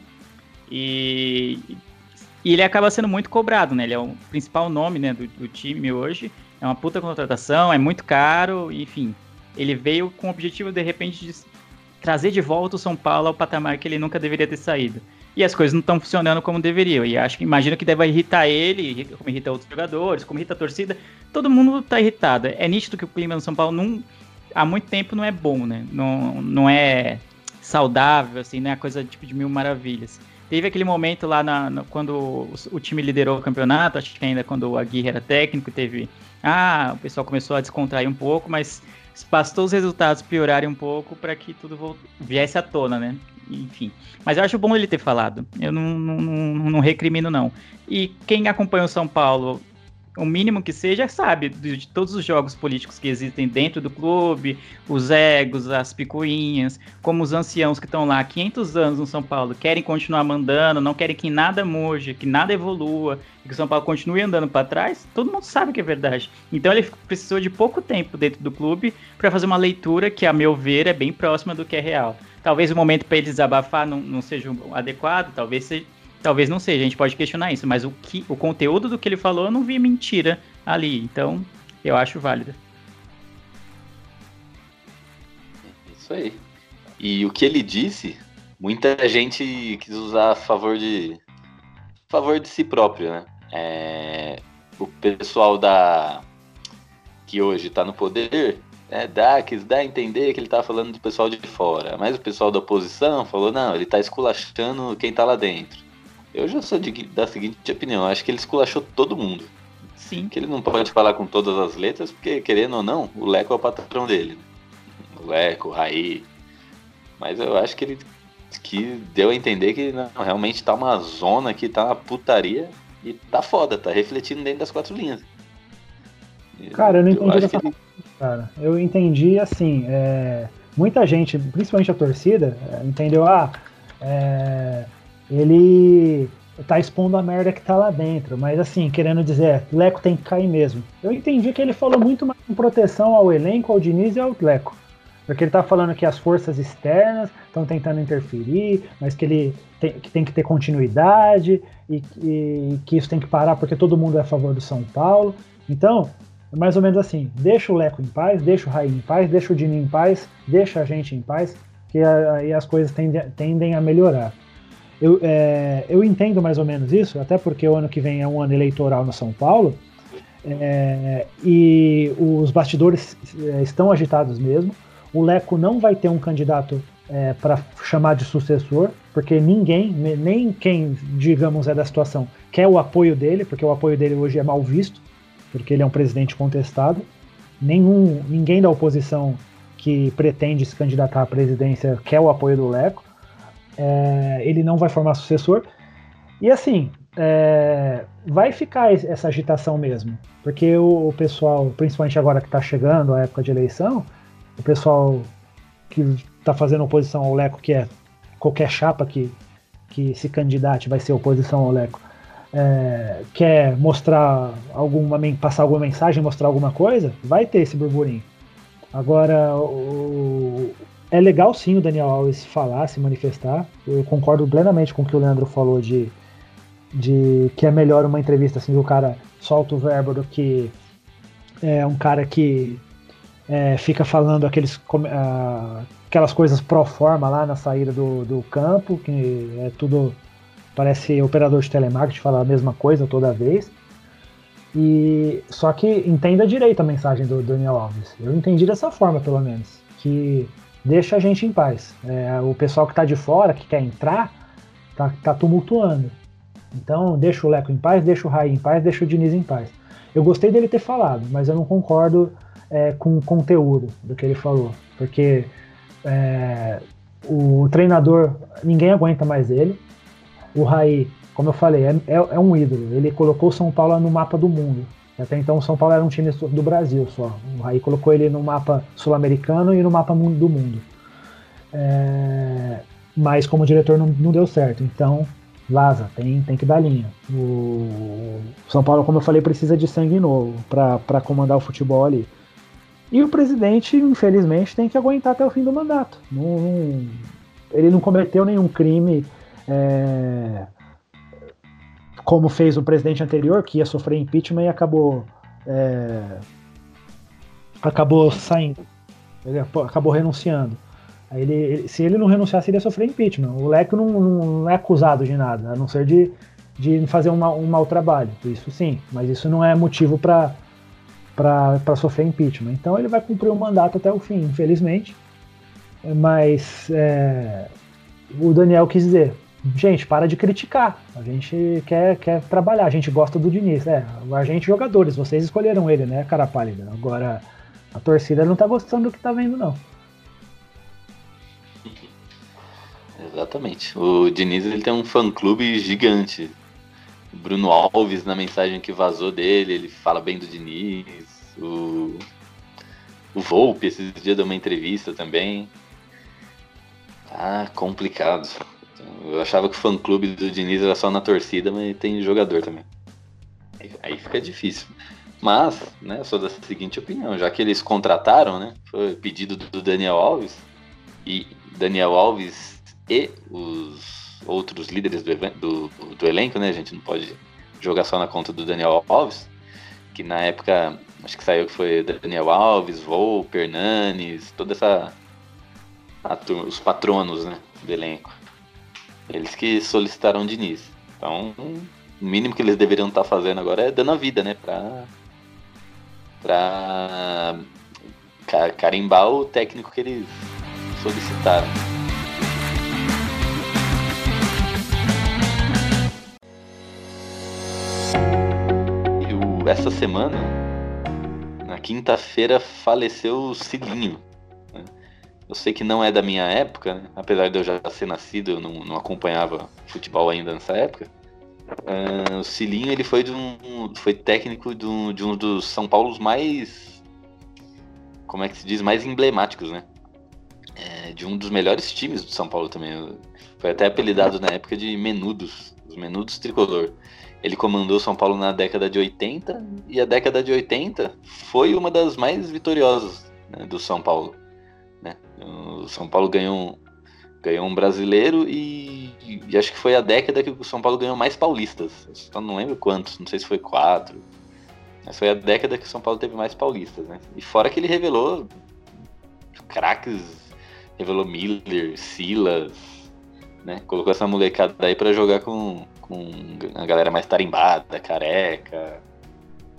E, e ele acaba sendo muito cobrado, né? Ele é o principal nome né, do, do time hoje. É uma puta contratação, é muito caro, enfim. Ele veio com o objetivo, de repente, de trazer de volta o São Paulo ao patamar que ele nunca deveria ter saído. E as coisas não estão funcionando como deveriam. E acho que imagino que deve irritar ele, como irrita outros jogadores, como irrita a torcida. Todo mundo está irritado. É nítido que o clima no São Paulo não, há muito tempo não é bom, né? Não, não é saudável, assim, né? A coisa tipo de mil maravilhas. Teve aquele momento lá na, na, quando o, o, time liderou o campeonato, acho que ainda quando o Aguirre era técnico, teve. Ah, o pessoal começou a descontrair um pouco, mas bastou os resultados piorarem um pouco para que tudo viesse à tona, né? Enfim. Mas eu acho bom ele ter falado. Eu não, não, não, não recrimino, não. E quem acompanha o São Paulo o mínimo que seja, sabe, de todos os jogos políticos que existem dentro do clube, os egos, as picuinhas, como os anciãos que estão lá há 500 anos no São Paulo querem continuar mandando, não querem que nada mude, que nada evolua, que o São Paulo continue andando para trás, todo mundo sabe que é verdade. Então ele precisou de pouco tempo dentro do clube para fazer uma leitura que, a meu ver, é bem próxima do que é real. Talvez o momento para ele desabafar não, não seja adequado, talvez seja Talvez não seja, a gente pode questionar isso, mas o, que, o conteúdo do que ele falou eu não vi mentira ali, então eu acho válido. Isso aí. E o que ele disse, muita gente quis usar a favor de a favor de si próprio, né? É, o pessoal da que hoje está no poder é, dá, quis dar a entender que ele tá falando do pessoal de fora, mas o pessoal da oposição falou não, ele está esculachando quem está lá dentro. Eu já sou de, da seguinte opinião, acho que ele esculachou todo mundo. Sim. Que ele não pode falar com todas as letras, porque querendo ou não, o Leco é o patrão dele. O Leco, o Raí. Mas eu acho que ele que deu a entender que não, realmente tá uma zona que tá uma putaria e tá foda, tá refletindo dentro das quatro linhas. Cara, eu não entendi eu dessa ele... cara. Eu entendi assim, é... muita gente, principalmente a torcida, é, entendeu? Ah, é ele tá expondo a merda que tá lá dentro, mas assim, querendo dizer, Leco tem que cair mesmo. Eu entendi que ele falou muito mais com proteção ao elenco, ao Diniz e ao Leco. Porque ele tá falando que as forças externas estão tentando interferir, mas que ele tem que, tem que ter continuidade e, e, que isso tem que parar porque todo mundo é a favor do São Paulo. Então, é mais ou menos assim, deixa o Leco em paz, deixa o Raí em paz, deixa o Dini em paz, deixa a gente em paz, que aí as coisas tendem, tendem a melhorar. Eu, é, eu entendo mais ou menos isso, até porque o ano que vem é um ano eleitoral no São Paulo, é, e os bastidores é, estão agitados mesmo. O Leco não vai ter um candidato é, para chamar de sucessor, porque ninguém, nem quem, digamos, é da situação, quer o apoio dele, porque o apoio dele hoje é mal visto, porque ele é um presidente contestado. Nenhum, ninguém da oposição que pretende se candidatar à presidência quer o apoio do Leco é, ele não vai formar sucessor. E assim, é, vai ficar essa agitação mesmo, porque o, o pessoal, principalmente agora que está chegando a época de eleição, o pessoal que está fazendo oposição ao Leco, que é qualquer chapa que, que se candidate vai ser oposição ao Leco, é, quer mostrar alguma, passar alguma mensagem, mostrar alguma coisa, vai ter esse burburinho. Agora, o, é legal sim o Daniel Alves falar, se manifestar. Eu concordo plenamente com o que o Leandro falou de, de que é melhor uma entrevista assim que o cara solta o verbo do que é um cara que é, fica falando aqueles, aquelas coisas pro forma lá na saída do, do campo, que é tudo parece operador de telemarketing falar a mesma coisa toda vez. E só que entenda direito a mensagem do Daniel Alves. Eu entendi dessa forma, pelo menos, que deixa a gente em paz. É, o pessoal que está de fora, que quer entrar, tá, tá tumultuando. Então, deixa o Leco em paz, deixa o Raí em paz, deixa o Diniz em paz. Eu gostei dele ter falado, mas eu não concordo é, com o conteúdo do que ele falou, porque é, o treinador, ninguém aguenta mais ele. O Raí, como eu falei, é, é, é um ídolo. Ele colocou São Paulo no mapa do mundo. Até então o São Paulo era um time do Brasil só. O Raí colocou ele no mapa sul-americano e no mapa do mundo. É, mas como diretor não, não, deu certo. Então, vaza, tem, tem que dar linha. O São Paulo, como eu falei, precisa de sangue novo para comandar o futebol ali. E o presidente, infelizmente, tem que aguentar até o fim do mandato. Não, não, ele não cometeu nenhum crime. É, como fez o presidente anterior, que ia sofrer impeachment e acabou é, acabou saindo, ele acabou renunciando. Ele, ele, se ele não renunciasse, ele ia sofrer impeachment. O Leco não, não, é acusado de nada, a não ser de, de fazer um, um mau trabalho. Isso sim, mas isso não é motivo para sofrer impeachment. Então ele vai cumprir o mandato até o fim, infelizmente. Mas é, o Daniel quis dizer: gente, para de criticar. A gente quer, quer trabalhar, a gente gosta do Diniz. É, a gente, jogadores, vocês escolheram ele, né, cara pálida? Agora, a torcida não tá gostando do que tá vendo, não. Exatamente. O Diniz ele tem um fã-clube gigante. Bruno Alves, na mensagem que vazou dele, ele fala bem do Diniz. O, o Volpe, esses dias deu uma entrevista também. Tá complicado. Eu achava que o fã-clube do Diniz era só na torcida, mas tem jogador também. Aí, fica difícil. Mas, né, sou da seguinte opinião, já que eles contrataram, né, foi pedido do Daniel Alves, e Daniel Alves e os outros líderes do, do, do elenco, né, a gente não pode jogar só na conta do Daniel Alves, que na época, acho que saiu que foi Daniel Alves, Volpe, Hernanes, toda essa, a, os patronos, né, do elenco. Eles que solicitaram o Diniz. Então, o mínimo que eles deveriam estar tá fazendo agora é dando a vida, né? Pra, pra carimbar o técnico que eles solicitaram. essa semana, na quinta-feira, faleceu o Cilinho. Eu sei que não é da minha época, né? apesar de eu já ser nascido, eu não, não acompanhava futebol ainda nessa época. Uh, o Cilinho ele foi, de um, foi técnico de um, de um dos São Paulos mais. Como é que se diz? Mais emblemáticos, né? É, de um dos melhores times do São Paulo também. Foi até apelidado na época de Menudos, os Menudos Tricolor. Ele comandou o São Paulo na década de 80 e a década de 80 foi uma das mais vitoriosas né, do São Paulo. O São Paulo ganhou ganhou um brasileiro e, e, acho que foi a década que o São Paulo ganhou mais paulistas. Eu só não lembro quantos, não sei se foi quatro. Mas foi a década que o São Paulo teve mais paulistas, né? E fora que ele revelou craques, revelou Miller, Silas, né? Colocou essa molecada aí para jogar com, com a galera mais tarimbada, careca,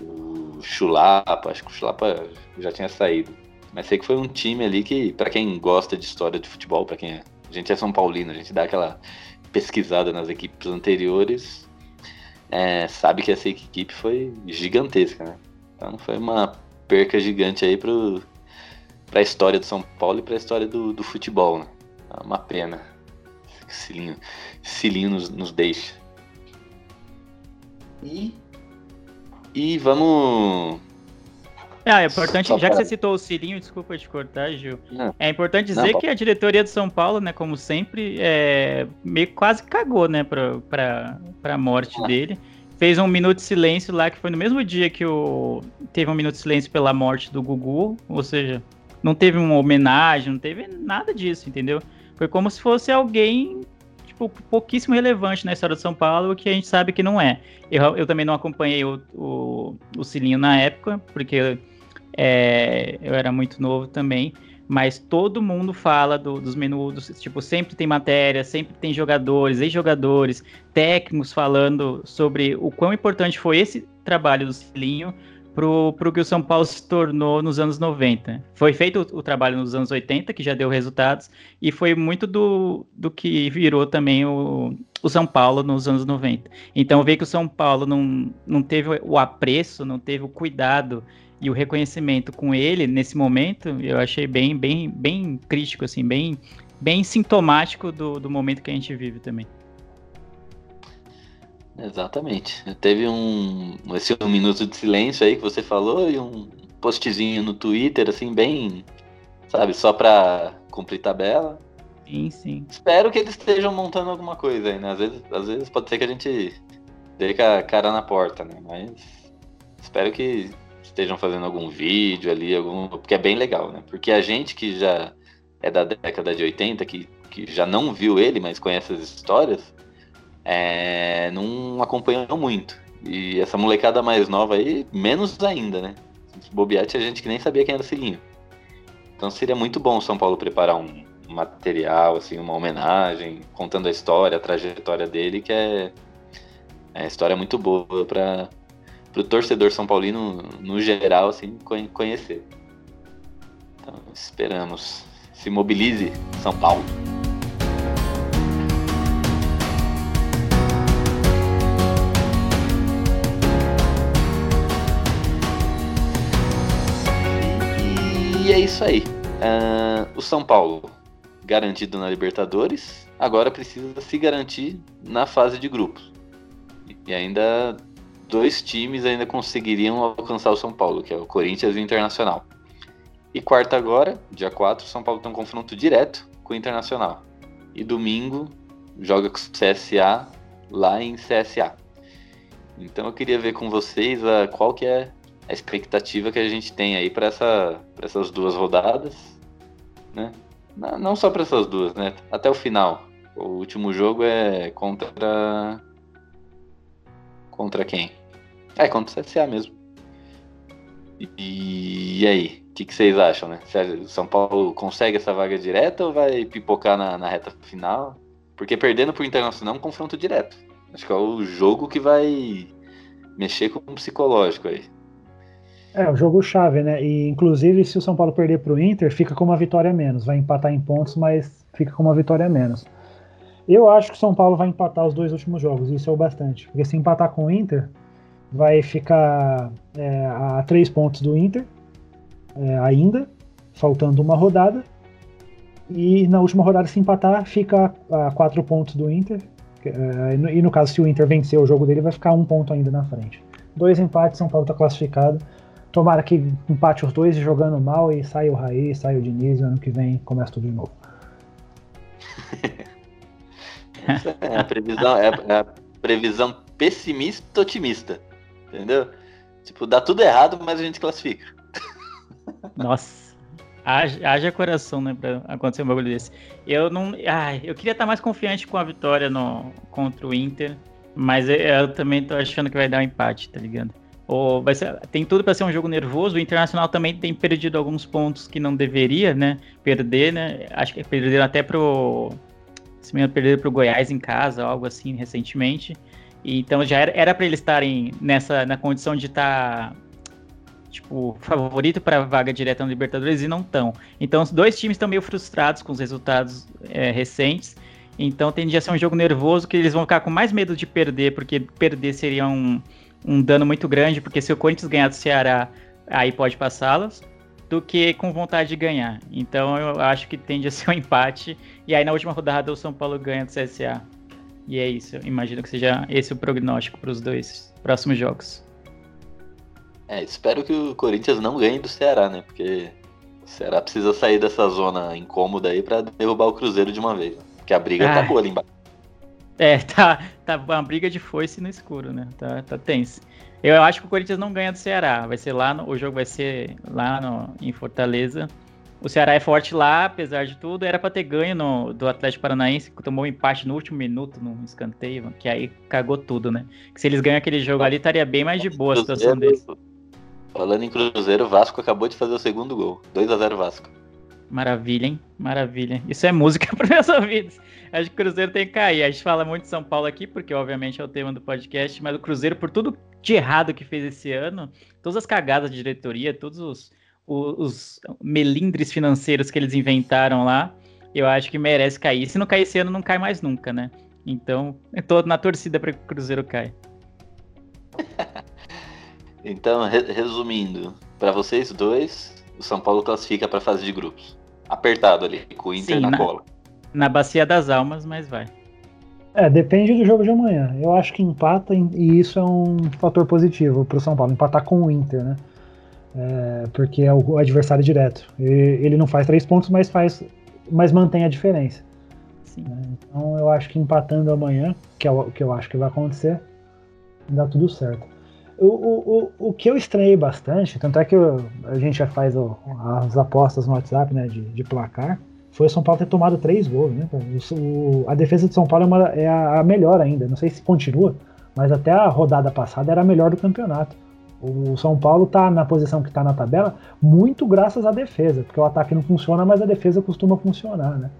o Chulapa, acho que o Chulapa já tinha saído. Mas sei que foi um time ali que, para quem gosta de história de futebol, para quem é, a gente é São Paulino, a gente dá aquela pesquisada nas equipes anteriores, é, sabe que essa equipe foi gigantesca, né? Então foi uma perca gigante aí pro, pra história do São Paulo e pra história do, do futebol, né? É uma pena. Cilinho, Cilinho nos, nos deixa. E, e vamos ah, é importante, já que você citou o Cirinho, desculpa te cortar, Gil. Não. É importante dizer não, que a diretoria do São Paulo, né, como sempre, é, meio quase cagou, né, pra, pra, pra morte ah. dele. fez um minuto de silêncio lá, que foi no mesmo dia que o teve um minuto de silêncio pela morte do Gugu, ou seja, não teve uma homenagem, não teve nada disso, entendeu? Foi como se fosse alguém tipo, pouquíssimo relevante na história de São Paulo, que a gente sabe que não é. Eu, eu também não acompanhei o, o, o Cilinho na época, porque é, eu era muito novo também, mas todo mundo fala do, dos menudos, tipo, sempre tem matéria, sempre tem jogadores, ex-jogadores, técnicos falando sobre o quão importante foi esse trabalho do Cilinho pro, pro que o São Paulo se tornou nos anos 90. Foi feito o, o, trabalho nos anos 80, que já deu resultados, e foi muito do, do que virou também o, o São Paulo nos anos 90. Então, ver que o São Paulo não, não teve o apreço, não teve o cuidado e o reconhecimento com ele nesse momento, eu achei bem, bem, bem crítico, assim, bem, bem sintomático do, do momento que a gente vive também. Exatamente. Teve um esse um minuto de silêncio aí que você falou e um postzinho no Twitter assim bem, sabe, só para cumprir tabela. Sim, sim. Espero que eles estejam montando alguma coisa aí, né? Às vezes, às vezes pode ser que a gente dê com a cara na porta, né? Mas espero que estejam fazendo algum vídeo ali, algum, porque é bem legal, né? Porque a gente que já é da década de 80, que, que já não viu ele, mas conhece as histórias, é, não acompanhou muito. E essa molecada mais nova aí, menos ainda, né? Bobear, tinha gente que nem sabia quem era o Cilinho. Então seria muito bom o São Paulo preparar um material, assim, uma homenagem, contando a história, a trajetória dele, que é, é história muito boa para o torcedor são paulino no geral assim conhecer. Então, esperamos. Se mobilize São Paulo. E é isso aí. Uh, o São Paulo, garantido na Libertadores, agora precisa se garantir na fase de grupos. E ainda dois times ainda conseguiriam alcançar o São Paulo, que é o Corinthians e o Internacional. E quarta agora, dia 4, o São Paulo tem um confronto direto com o Internacional. E domingo joga com o CSA lá em CSA. Então eu queria ver com vocês a, qual que é a expectativa que a gente tem aí para essa, essas duas rodadas, né? Não, não só para essas duas, né? Até o final. O último jogo é contra. Contra quem? É, contra o CSA mesmo. E, e aí? O que, que, vocês acham, né? O São Paulo consegue essa vaga direta ou vai pipocar na, na reta final? Porque perdendo pro Internacional é um confronto direto. Acho que é o jogo que vai mexer com o psicológico aí. É, o jogo chave, né? E inclusive se o São Paulo perder para o Inter, fica com uma vitória menos. Vai empatar em pontos, mas fica com uma vitória menos. Eu acho que o São Paulo vai empatar os dois últimos jogos, isso é o bastante. Porque se empatar com o Inter, vai ficar é, a três pontos do Inter é, ainda, faltando uma rodada. E na última rodada, se empatar, fica a quatro pontos do Inter. É, e no caso, se o Inter vencer o jogo dele, vai ficar um ponto ainda na frente. Dois empates, São Paulo está classificado. Tomara que empate os dois jogando mal e saia o Raí, saia o Diniz e ano que vem começa tudo de novo. é a previsão, é a, é a previsão pessimista otimista. Entendeu? Tipo, dá tudo errado, mas a gente classifica. Nossa. Haja, haja coração, né, pra acontecer um bagulho desse. Eu não. Ai, eu queria estar mais confiante com a vitória no, contra o Inter, mas eu, eu também tô achando que vai dar um empate, tá ligado? Ou vai ser, tem tudo para ser um jogo nervoso. O Internacional também tem perdido alguns pontos que não deveria, né? Perder, né? Acho que perderam até pro. Se me pro Goiás em casa, algo assim, recentemente. Então já era para eles estarem nessa na condição de estar. Tá, tipo, favorito para vaga direta no Libertadores e não estão. Então, os dois times estão meio frustrados com os resultados é, recentes. Então, tende a ser um jogo nervoso que eles vão ficar com mais medo de perder, porque perder seria um, um dano muito grande, porque se o Corinthians ganhar do Ceará, aí pode passá-los, do que com vontade de ganhar. Então eu acho que tende a ser um empate. E aí na última rodada o São Paulo ganha do CSA. E é isso. Imagino que seja esse o prognóstico para os dois próximos jogos. É, espero que o Corinthians não ganhe do Ceará, né? Porque o Ceará precisa sair dessa zona incômoda aí para derrubar o Cruzeiro de uma vez. Porque a briga tá ah. tá boa ali embaixo. É, tá, tá uma briga de foice no escuro, né? Tá, tá tenso. Eu acho que o Corinthians não ganha do Ceará. Vai ser lá, no, o jogo vai ser lá no, em Fortaleza. O Ceará é forte lá, apesar de tudo. Era para ter ganho no, do Atlético Paranaense, que tomou um empate no último minuto no escanteio, que aí cagou tudo, né? Que se eles ganham aquele jogo ali, estaria bem mais de boa a situação deles. Falando em Cruzeiro, o Vasco acabou de fazer o segundo gol. 2 a 0 Vasco. Maravilha, hein? Maravilha. Isso é música para meus ouvidos. Acho que o Cruzeiro tem que cair. A gente fala muito de São Paulo aqui, porque obviamente é o tema do podcast, mas o Cruzeiro, por tudo de errado que fez esse ano, todas as cagadas de diretoria, todos os, os, melindres financeiros que eles inventaram lá, eu acho que merece cair. Se não cair esse ano, não cai mais nunca, né? Então, eu tô na torcida para que o Cruzeiro caia. então, re resumindo, para vocês dois, o São Paulo classifica para fase de grupos. Apertado ali, com o Inter Sim, na, na cola. Na bacia das almas, mas vai. É, depende do jogo de amanhã. Eu acho que empata e isso é um fator positivo para o São Paulo, empatar com o Inter, né? É, porque é o adversário direto. Ele não faz três pontos, mas faz, mas mantém a diferença. Né? Então eu acho que empatando amanhã, que é o que eu acho que vai acontecer, dá tudo certo. O, o, o, o que eu estranhei bastante, tanto é que eu, a gente já faz o, as apostas no WhatsApp né, de, de placar, foi o São Paulo ter tomado três gols. Né? O, a defesa de São Paulo é, uma, é a, a melhor ainda, não sei se continua, mas até a rodada passada era a melhor do campeonato. O São Paulo está na posição que está na tabela muito graças à defesa, porque o ataque não funciona, mas a defesa costuma funcionar, né?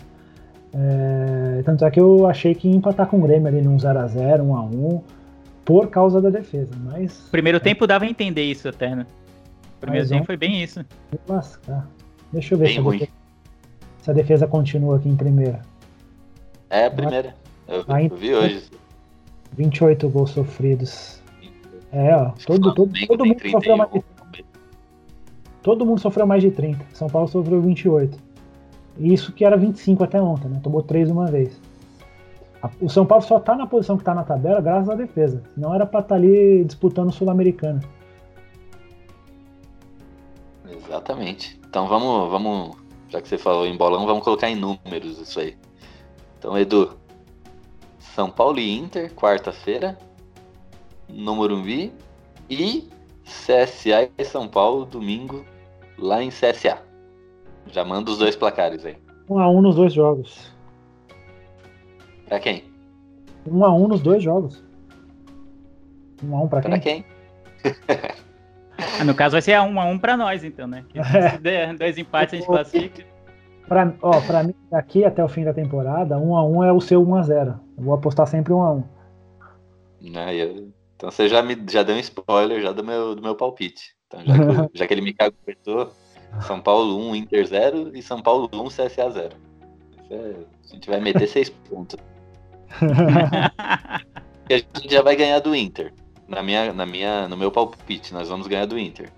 É, tanto é que eu achei que ia empatar com o Grêmio ali num 0x0, 1x1, por causa da defesa, mas... Primeiro é, tempo dava a entender isso até, né? Primeiro tempo foi bem isso. Lascar. Deixa eu ver se a, defesa, se a, defesa, continua aqui em primeira. É a primeira. Eu, eu vi hoje. 28 gols sofridos. É, ó. Todo, todo, todo mundo sofreu mais de 30. Todo mundo sofreu mais de 30. São Paulo sofreu 28. Isso que era 25 até ontem, né? Tomou 3 uma vez. O São Paulo só tá na posição que tá na tabela graças à defesa. Não era pra estar tá ali disputando o Sul-Americana. Exatamente. Então vamos, vamos, já que você falou em bolão, vamos colocar em números isso aí. Então, Edu, São Paulo e Inter, quarta-feira, no Morumbi. E CSA e São Paulo, domingo, lá em CSA. Já manda os dois placares aí. Um a um nos dois jogos. Pra quem? Um a um nos dois jogos. Um a um pra quem? Pra quem? Ah, no caso vai ser um a um pra nós, então, né? Der dois empates a gente classifica. Pra, ó, pra mim, daqui até o fim da temporada, um a um é o seu 1 a 0 Eu vou apostar sempre um a um. Não, eu, então você já me já deu um spoiler já do meu, do meu palpite. Então, já, que, já que ele me caguetou, São Paulo 1, Inter 0 e São Paulo 1, CSA 0. É, a gente vai meter 6 pontos. e a gente já vai ganhar do Inter. Na minha, na minha, no meu palpite, nós vamos ganhar do Inter.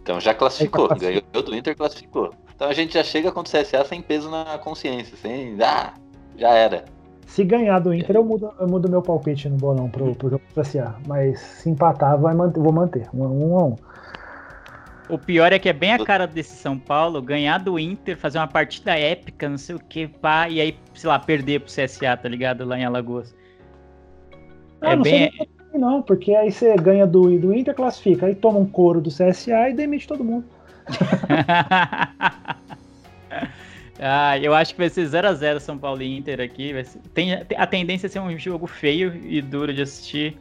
Então já classificou. Ganhou do Inter, classificou. Então a gente já chega contra o CSA sem peso na consciência. Sem. Ah, já era. Se ganhar do Inter, eu mudo, eu mudo meu palpite no bolão pro, pro jogo do CSA. Mas se empatar, vai manter, vou manter. Um, um a um. O pior é que é bem a cara desse São Paulo ganhar do Inter, fazer uma partida épica, não sei o que, pá, e aí, sei lá, perder pro CSA, tá ligado? Lá em Alagoas. Ah, é não bem. Sei não, porque aí você ganha do, do Inter, classifica, aí toma um couro do CSA e demite todo mundo. Ah, eu acho que vai ser 0x0 São Paulo e Inter aqui. Ser... Tem a tendência a ser um jogo feio e duro de assistir.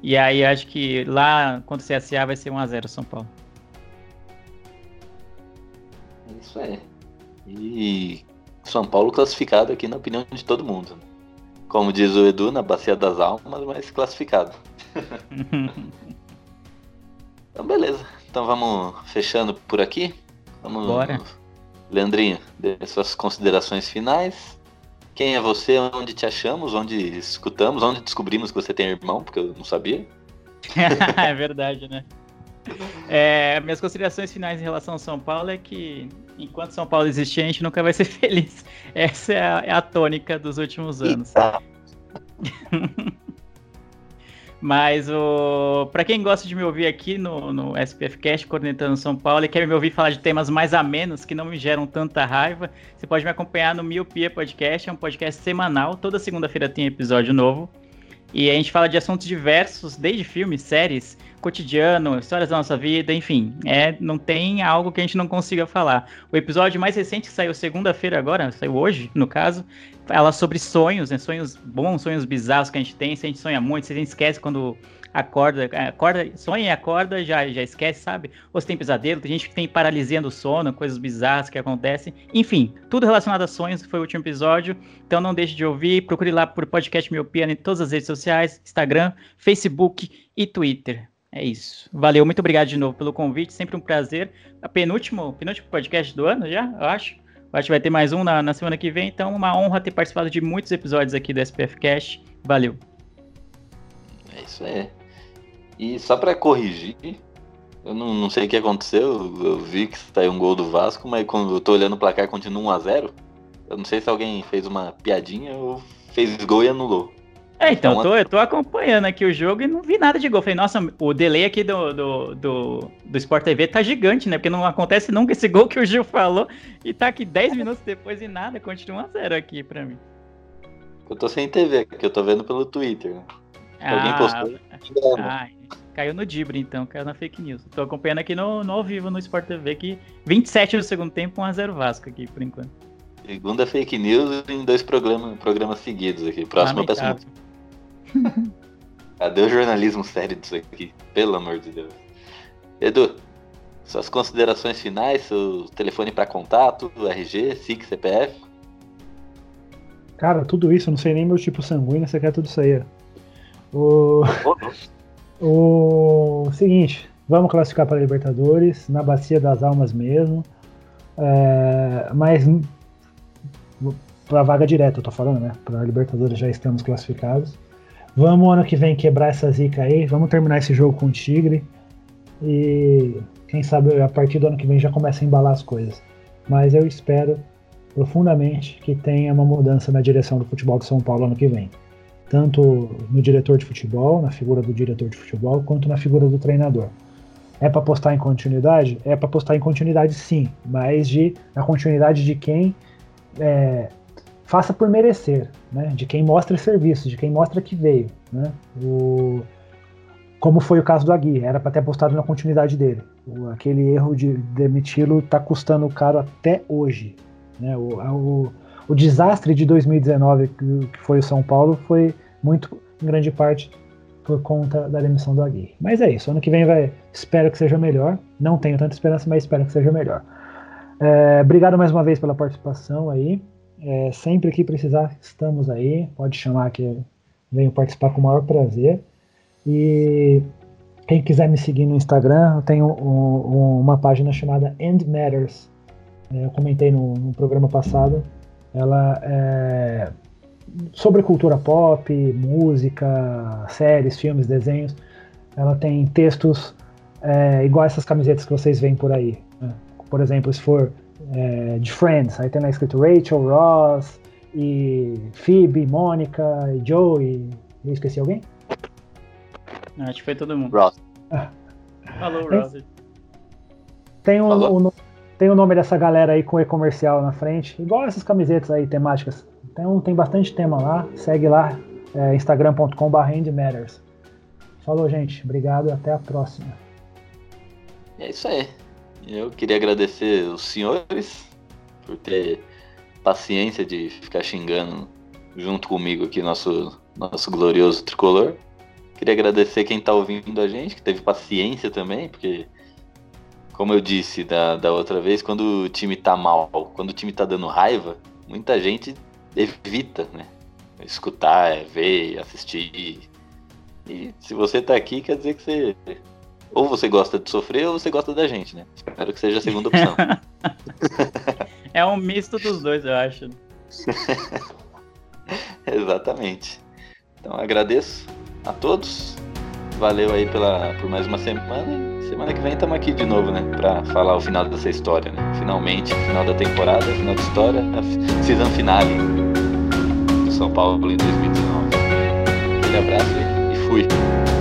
E aí acho que lá contra o CSA vai ser 1x0 São Paulo. É isso aí. E São Paulo classificado aqui na opinião de todo mundo. Como diz o Edu, na Bacia das Almas, mas classificado. então beleza. Então vamos fechando por aqui. Vamos Bora. Leandrinho, dê suas considerações finais. Quem é você? Onde te achamos? Onde escutamos? Onde descobrimos que você tem irmão? Porque eu não sabia. é verdade, né? É, minhas considerações finais em relação ao São Paulo é que enquanto São Paulo existir, a gente nunca vai ser feliz. Essa é a, é a tônica dos últimos anos. Mas o para quem gosta de me ouvir aqui no, no SPF Cast, Coordenando São Paulo, e quer me ouvir falar de temas mais amenos, que não me geram tanta raiva, você pode me acompanhar no Miopia Podcast, é um podcast semanal, toda segunda-feira tem episódio novo. E a gente fala de assuntos diversos, desde filmes, séries, cotidiano, histórias da nossa vida, enfim. É, não tem algo que a gente não consiga falar. O episódio mais recente que saiu segunda-feira agora, saiu hoje, no caso, fala sobre sonhos, né? Sonhos bons, sonhos bizarros que a gente tem. Se a gente sonha muito, se a gente esquece quando acorda, acorda, sonha e acorda, já, já esquece, sabe? Ou se tem pesadelo, tem gente que tem paralisia do sono, coisas bizarras que acontecem. Enfim, tudo relacionado a sonhos, foi o último episódio. Então não deixe de ouvir, procure lá por Podcast Miopia em todas as redes sociais, Instagram, Facebook e Twitter. É isso. Valeu, muito obrigado de novo pelo convite, sempre um prazer. A penúltimo, penúltimo podcast do ano já, eu acho. Eu acho que vai ter mais um na, na semana que vem, então uma honra ter participado de muitos episódios aqui do SPF Cash. Valeu. É isso aí. E só para corrigir, eu não, não, sei o que aconteceu, eu vi que saiu um gol do Vasco, mas quando eu tô olhando o placar continua 1x0. Eu não sei se alguém fez uma piadinha ou fez gol e anulou. É, então, então tô, eu tô acompanhando aqui o jogo e não vi nada de gol. Falei, nossa, o delay aqui do, do, do, do Sport TV tá gigante, né? Porque não acontece nunca esse gol que o Gil falou e tá aqui 10 minutos depois e nada, continua 1x0 aqui pra mim. Eu tô sem TV, que eu tô vendo pelo Twitter, né? Ah, Alguém postou. Ah, caiu no Dibre, então, caiu na fake news. Tô acompanhando aqui no, no ao vivo no Sport TV que 27 do segundo tempo, 1x0 Vasco aqui, por enquanto. Segunda fake news em dois programas, programas seguidos aqui. Próximo muito. Cadê o jornalismo sério disso aqui? Pelo amor de Deus. Edu, suas considerações finais, seu telefone para contato, RG, SIC, CPF? Cara, tudo isso, eu não sei nem meu tipo sanguíneo, você quer tudo isso aí. O... o seguinte, vamos classificar para Libertadores, na Bacia das Almas mesmo. É... Mas para vaga direta, eu tô falando, né? Para Libertadores já estamos classificados. Vamos ano que vem quebrar essa zica aí, vamos terminar esse jogo com o Tigre. E quem sabe a partir do ano que vem já começa a embalar as coisas. Mas eu espero profundamente que tenha uma mudança na direção do futebol de São Paulo ano que vem tanto no diretor de futebol, na figura do diretor de futebol, quanto na figura do treinador. É para apostar em continuidade? É para apostar em continuidade sim, mas de, na continuidade de quem é, faça por merecer, né? de quem mostra serviço, de quem mostra que veio. Né? O, como foi o caso do Agui, era para ter apostado na continuidade dele. O, aquele erro de demiti-lo está custando caro até hoje. Né? O, o, o desastre de 2019 que foi o São Paulo foi muito, em grande parte, por conta da demissão do Aguirre. Mas é isso, ano que vem vai, espero que seja melhor. Não tenho tanta esperança, mas espero que seja melhor. É, obrigado mais uma vez pela participação aí. É, sempre que precisar, estamos aí. Pode chamar que venho participar com o maior prazer. E quem quiser me seguir no Instagram, eu tenho um, um, uma página chamada End Matters. É, eu comentei no, no programa passado ela é sobre cultura pop, música, séries, filmes, desenhos. Ela tem textos é, igual essas camisetas que vocês veem por aí. Né? Por exemplo, se for é, de Friends, aí tem lá escrito Rachel, Ross, e Phoebe, Mônica, e Joey. Eu esqueci alguém? Acho que foi todo mundo. Ross. Falou, Ross. Tem um, um, tem o nome dessa galera aí com e-comercial na frente, igual essas camisetas aí temáticas. Então tem bastante tema lá, segue lá, é, instagram.com.br. Falou, gente. Obrigado e até a próxima. É isso aí. Eu queria agradecer os senhores por ter paciência de ficar xingando junto comigo aqui nosso, nosso glorioso tricolor. Queria agradecer quem está ouvindo a gente, que teve paciência também, porque como eu disse da, da outra vez, quando o time tá mal, quando o time tá dando raiva, muita gente evita, né? Escutar, é, ver, assistir. E se você tá aqui, quer dizer que você. Ou você gosta de sofrer ou você gosta da gente, né? Espero que seja a segunda opção. é um misto dos dois, eu acho. Exatamente. Então agradeço a todos. Valeu aí pela, por mais uma semana Semana que vem estamos aqui de novo, né? Pra falar o final dessa história, né? Finalmente, final da temporada, final da história, a season finale do São Paulo em 2019. Aquele abraço e. Fui.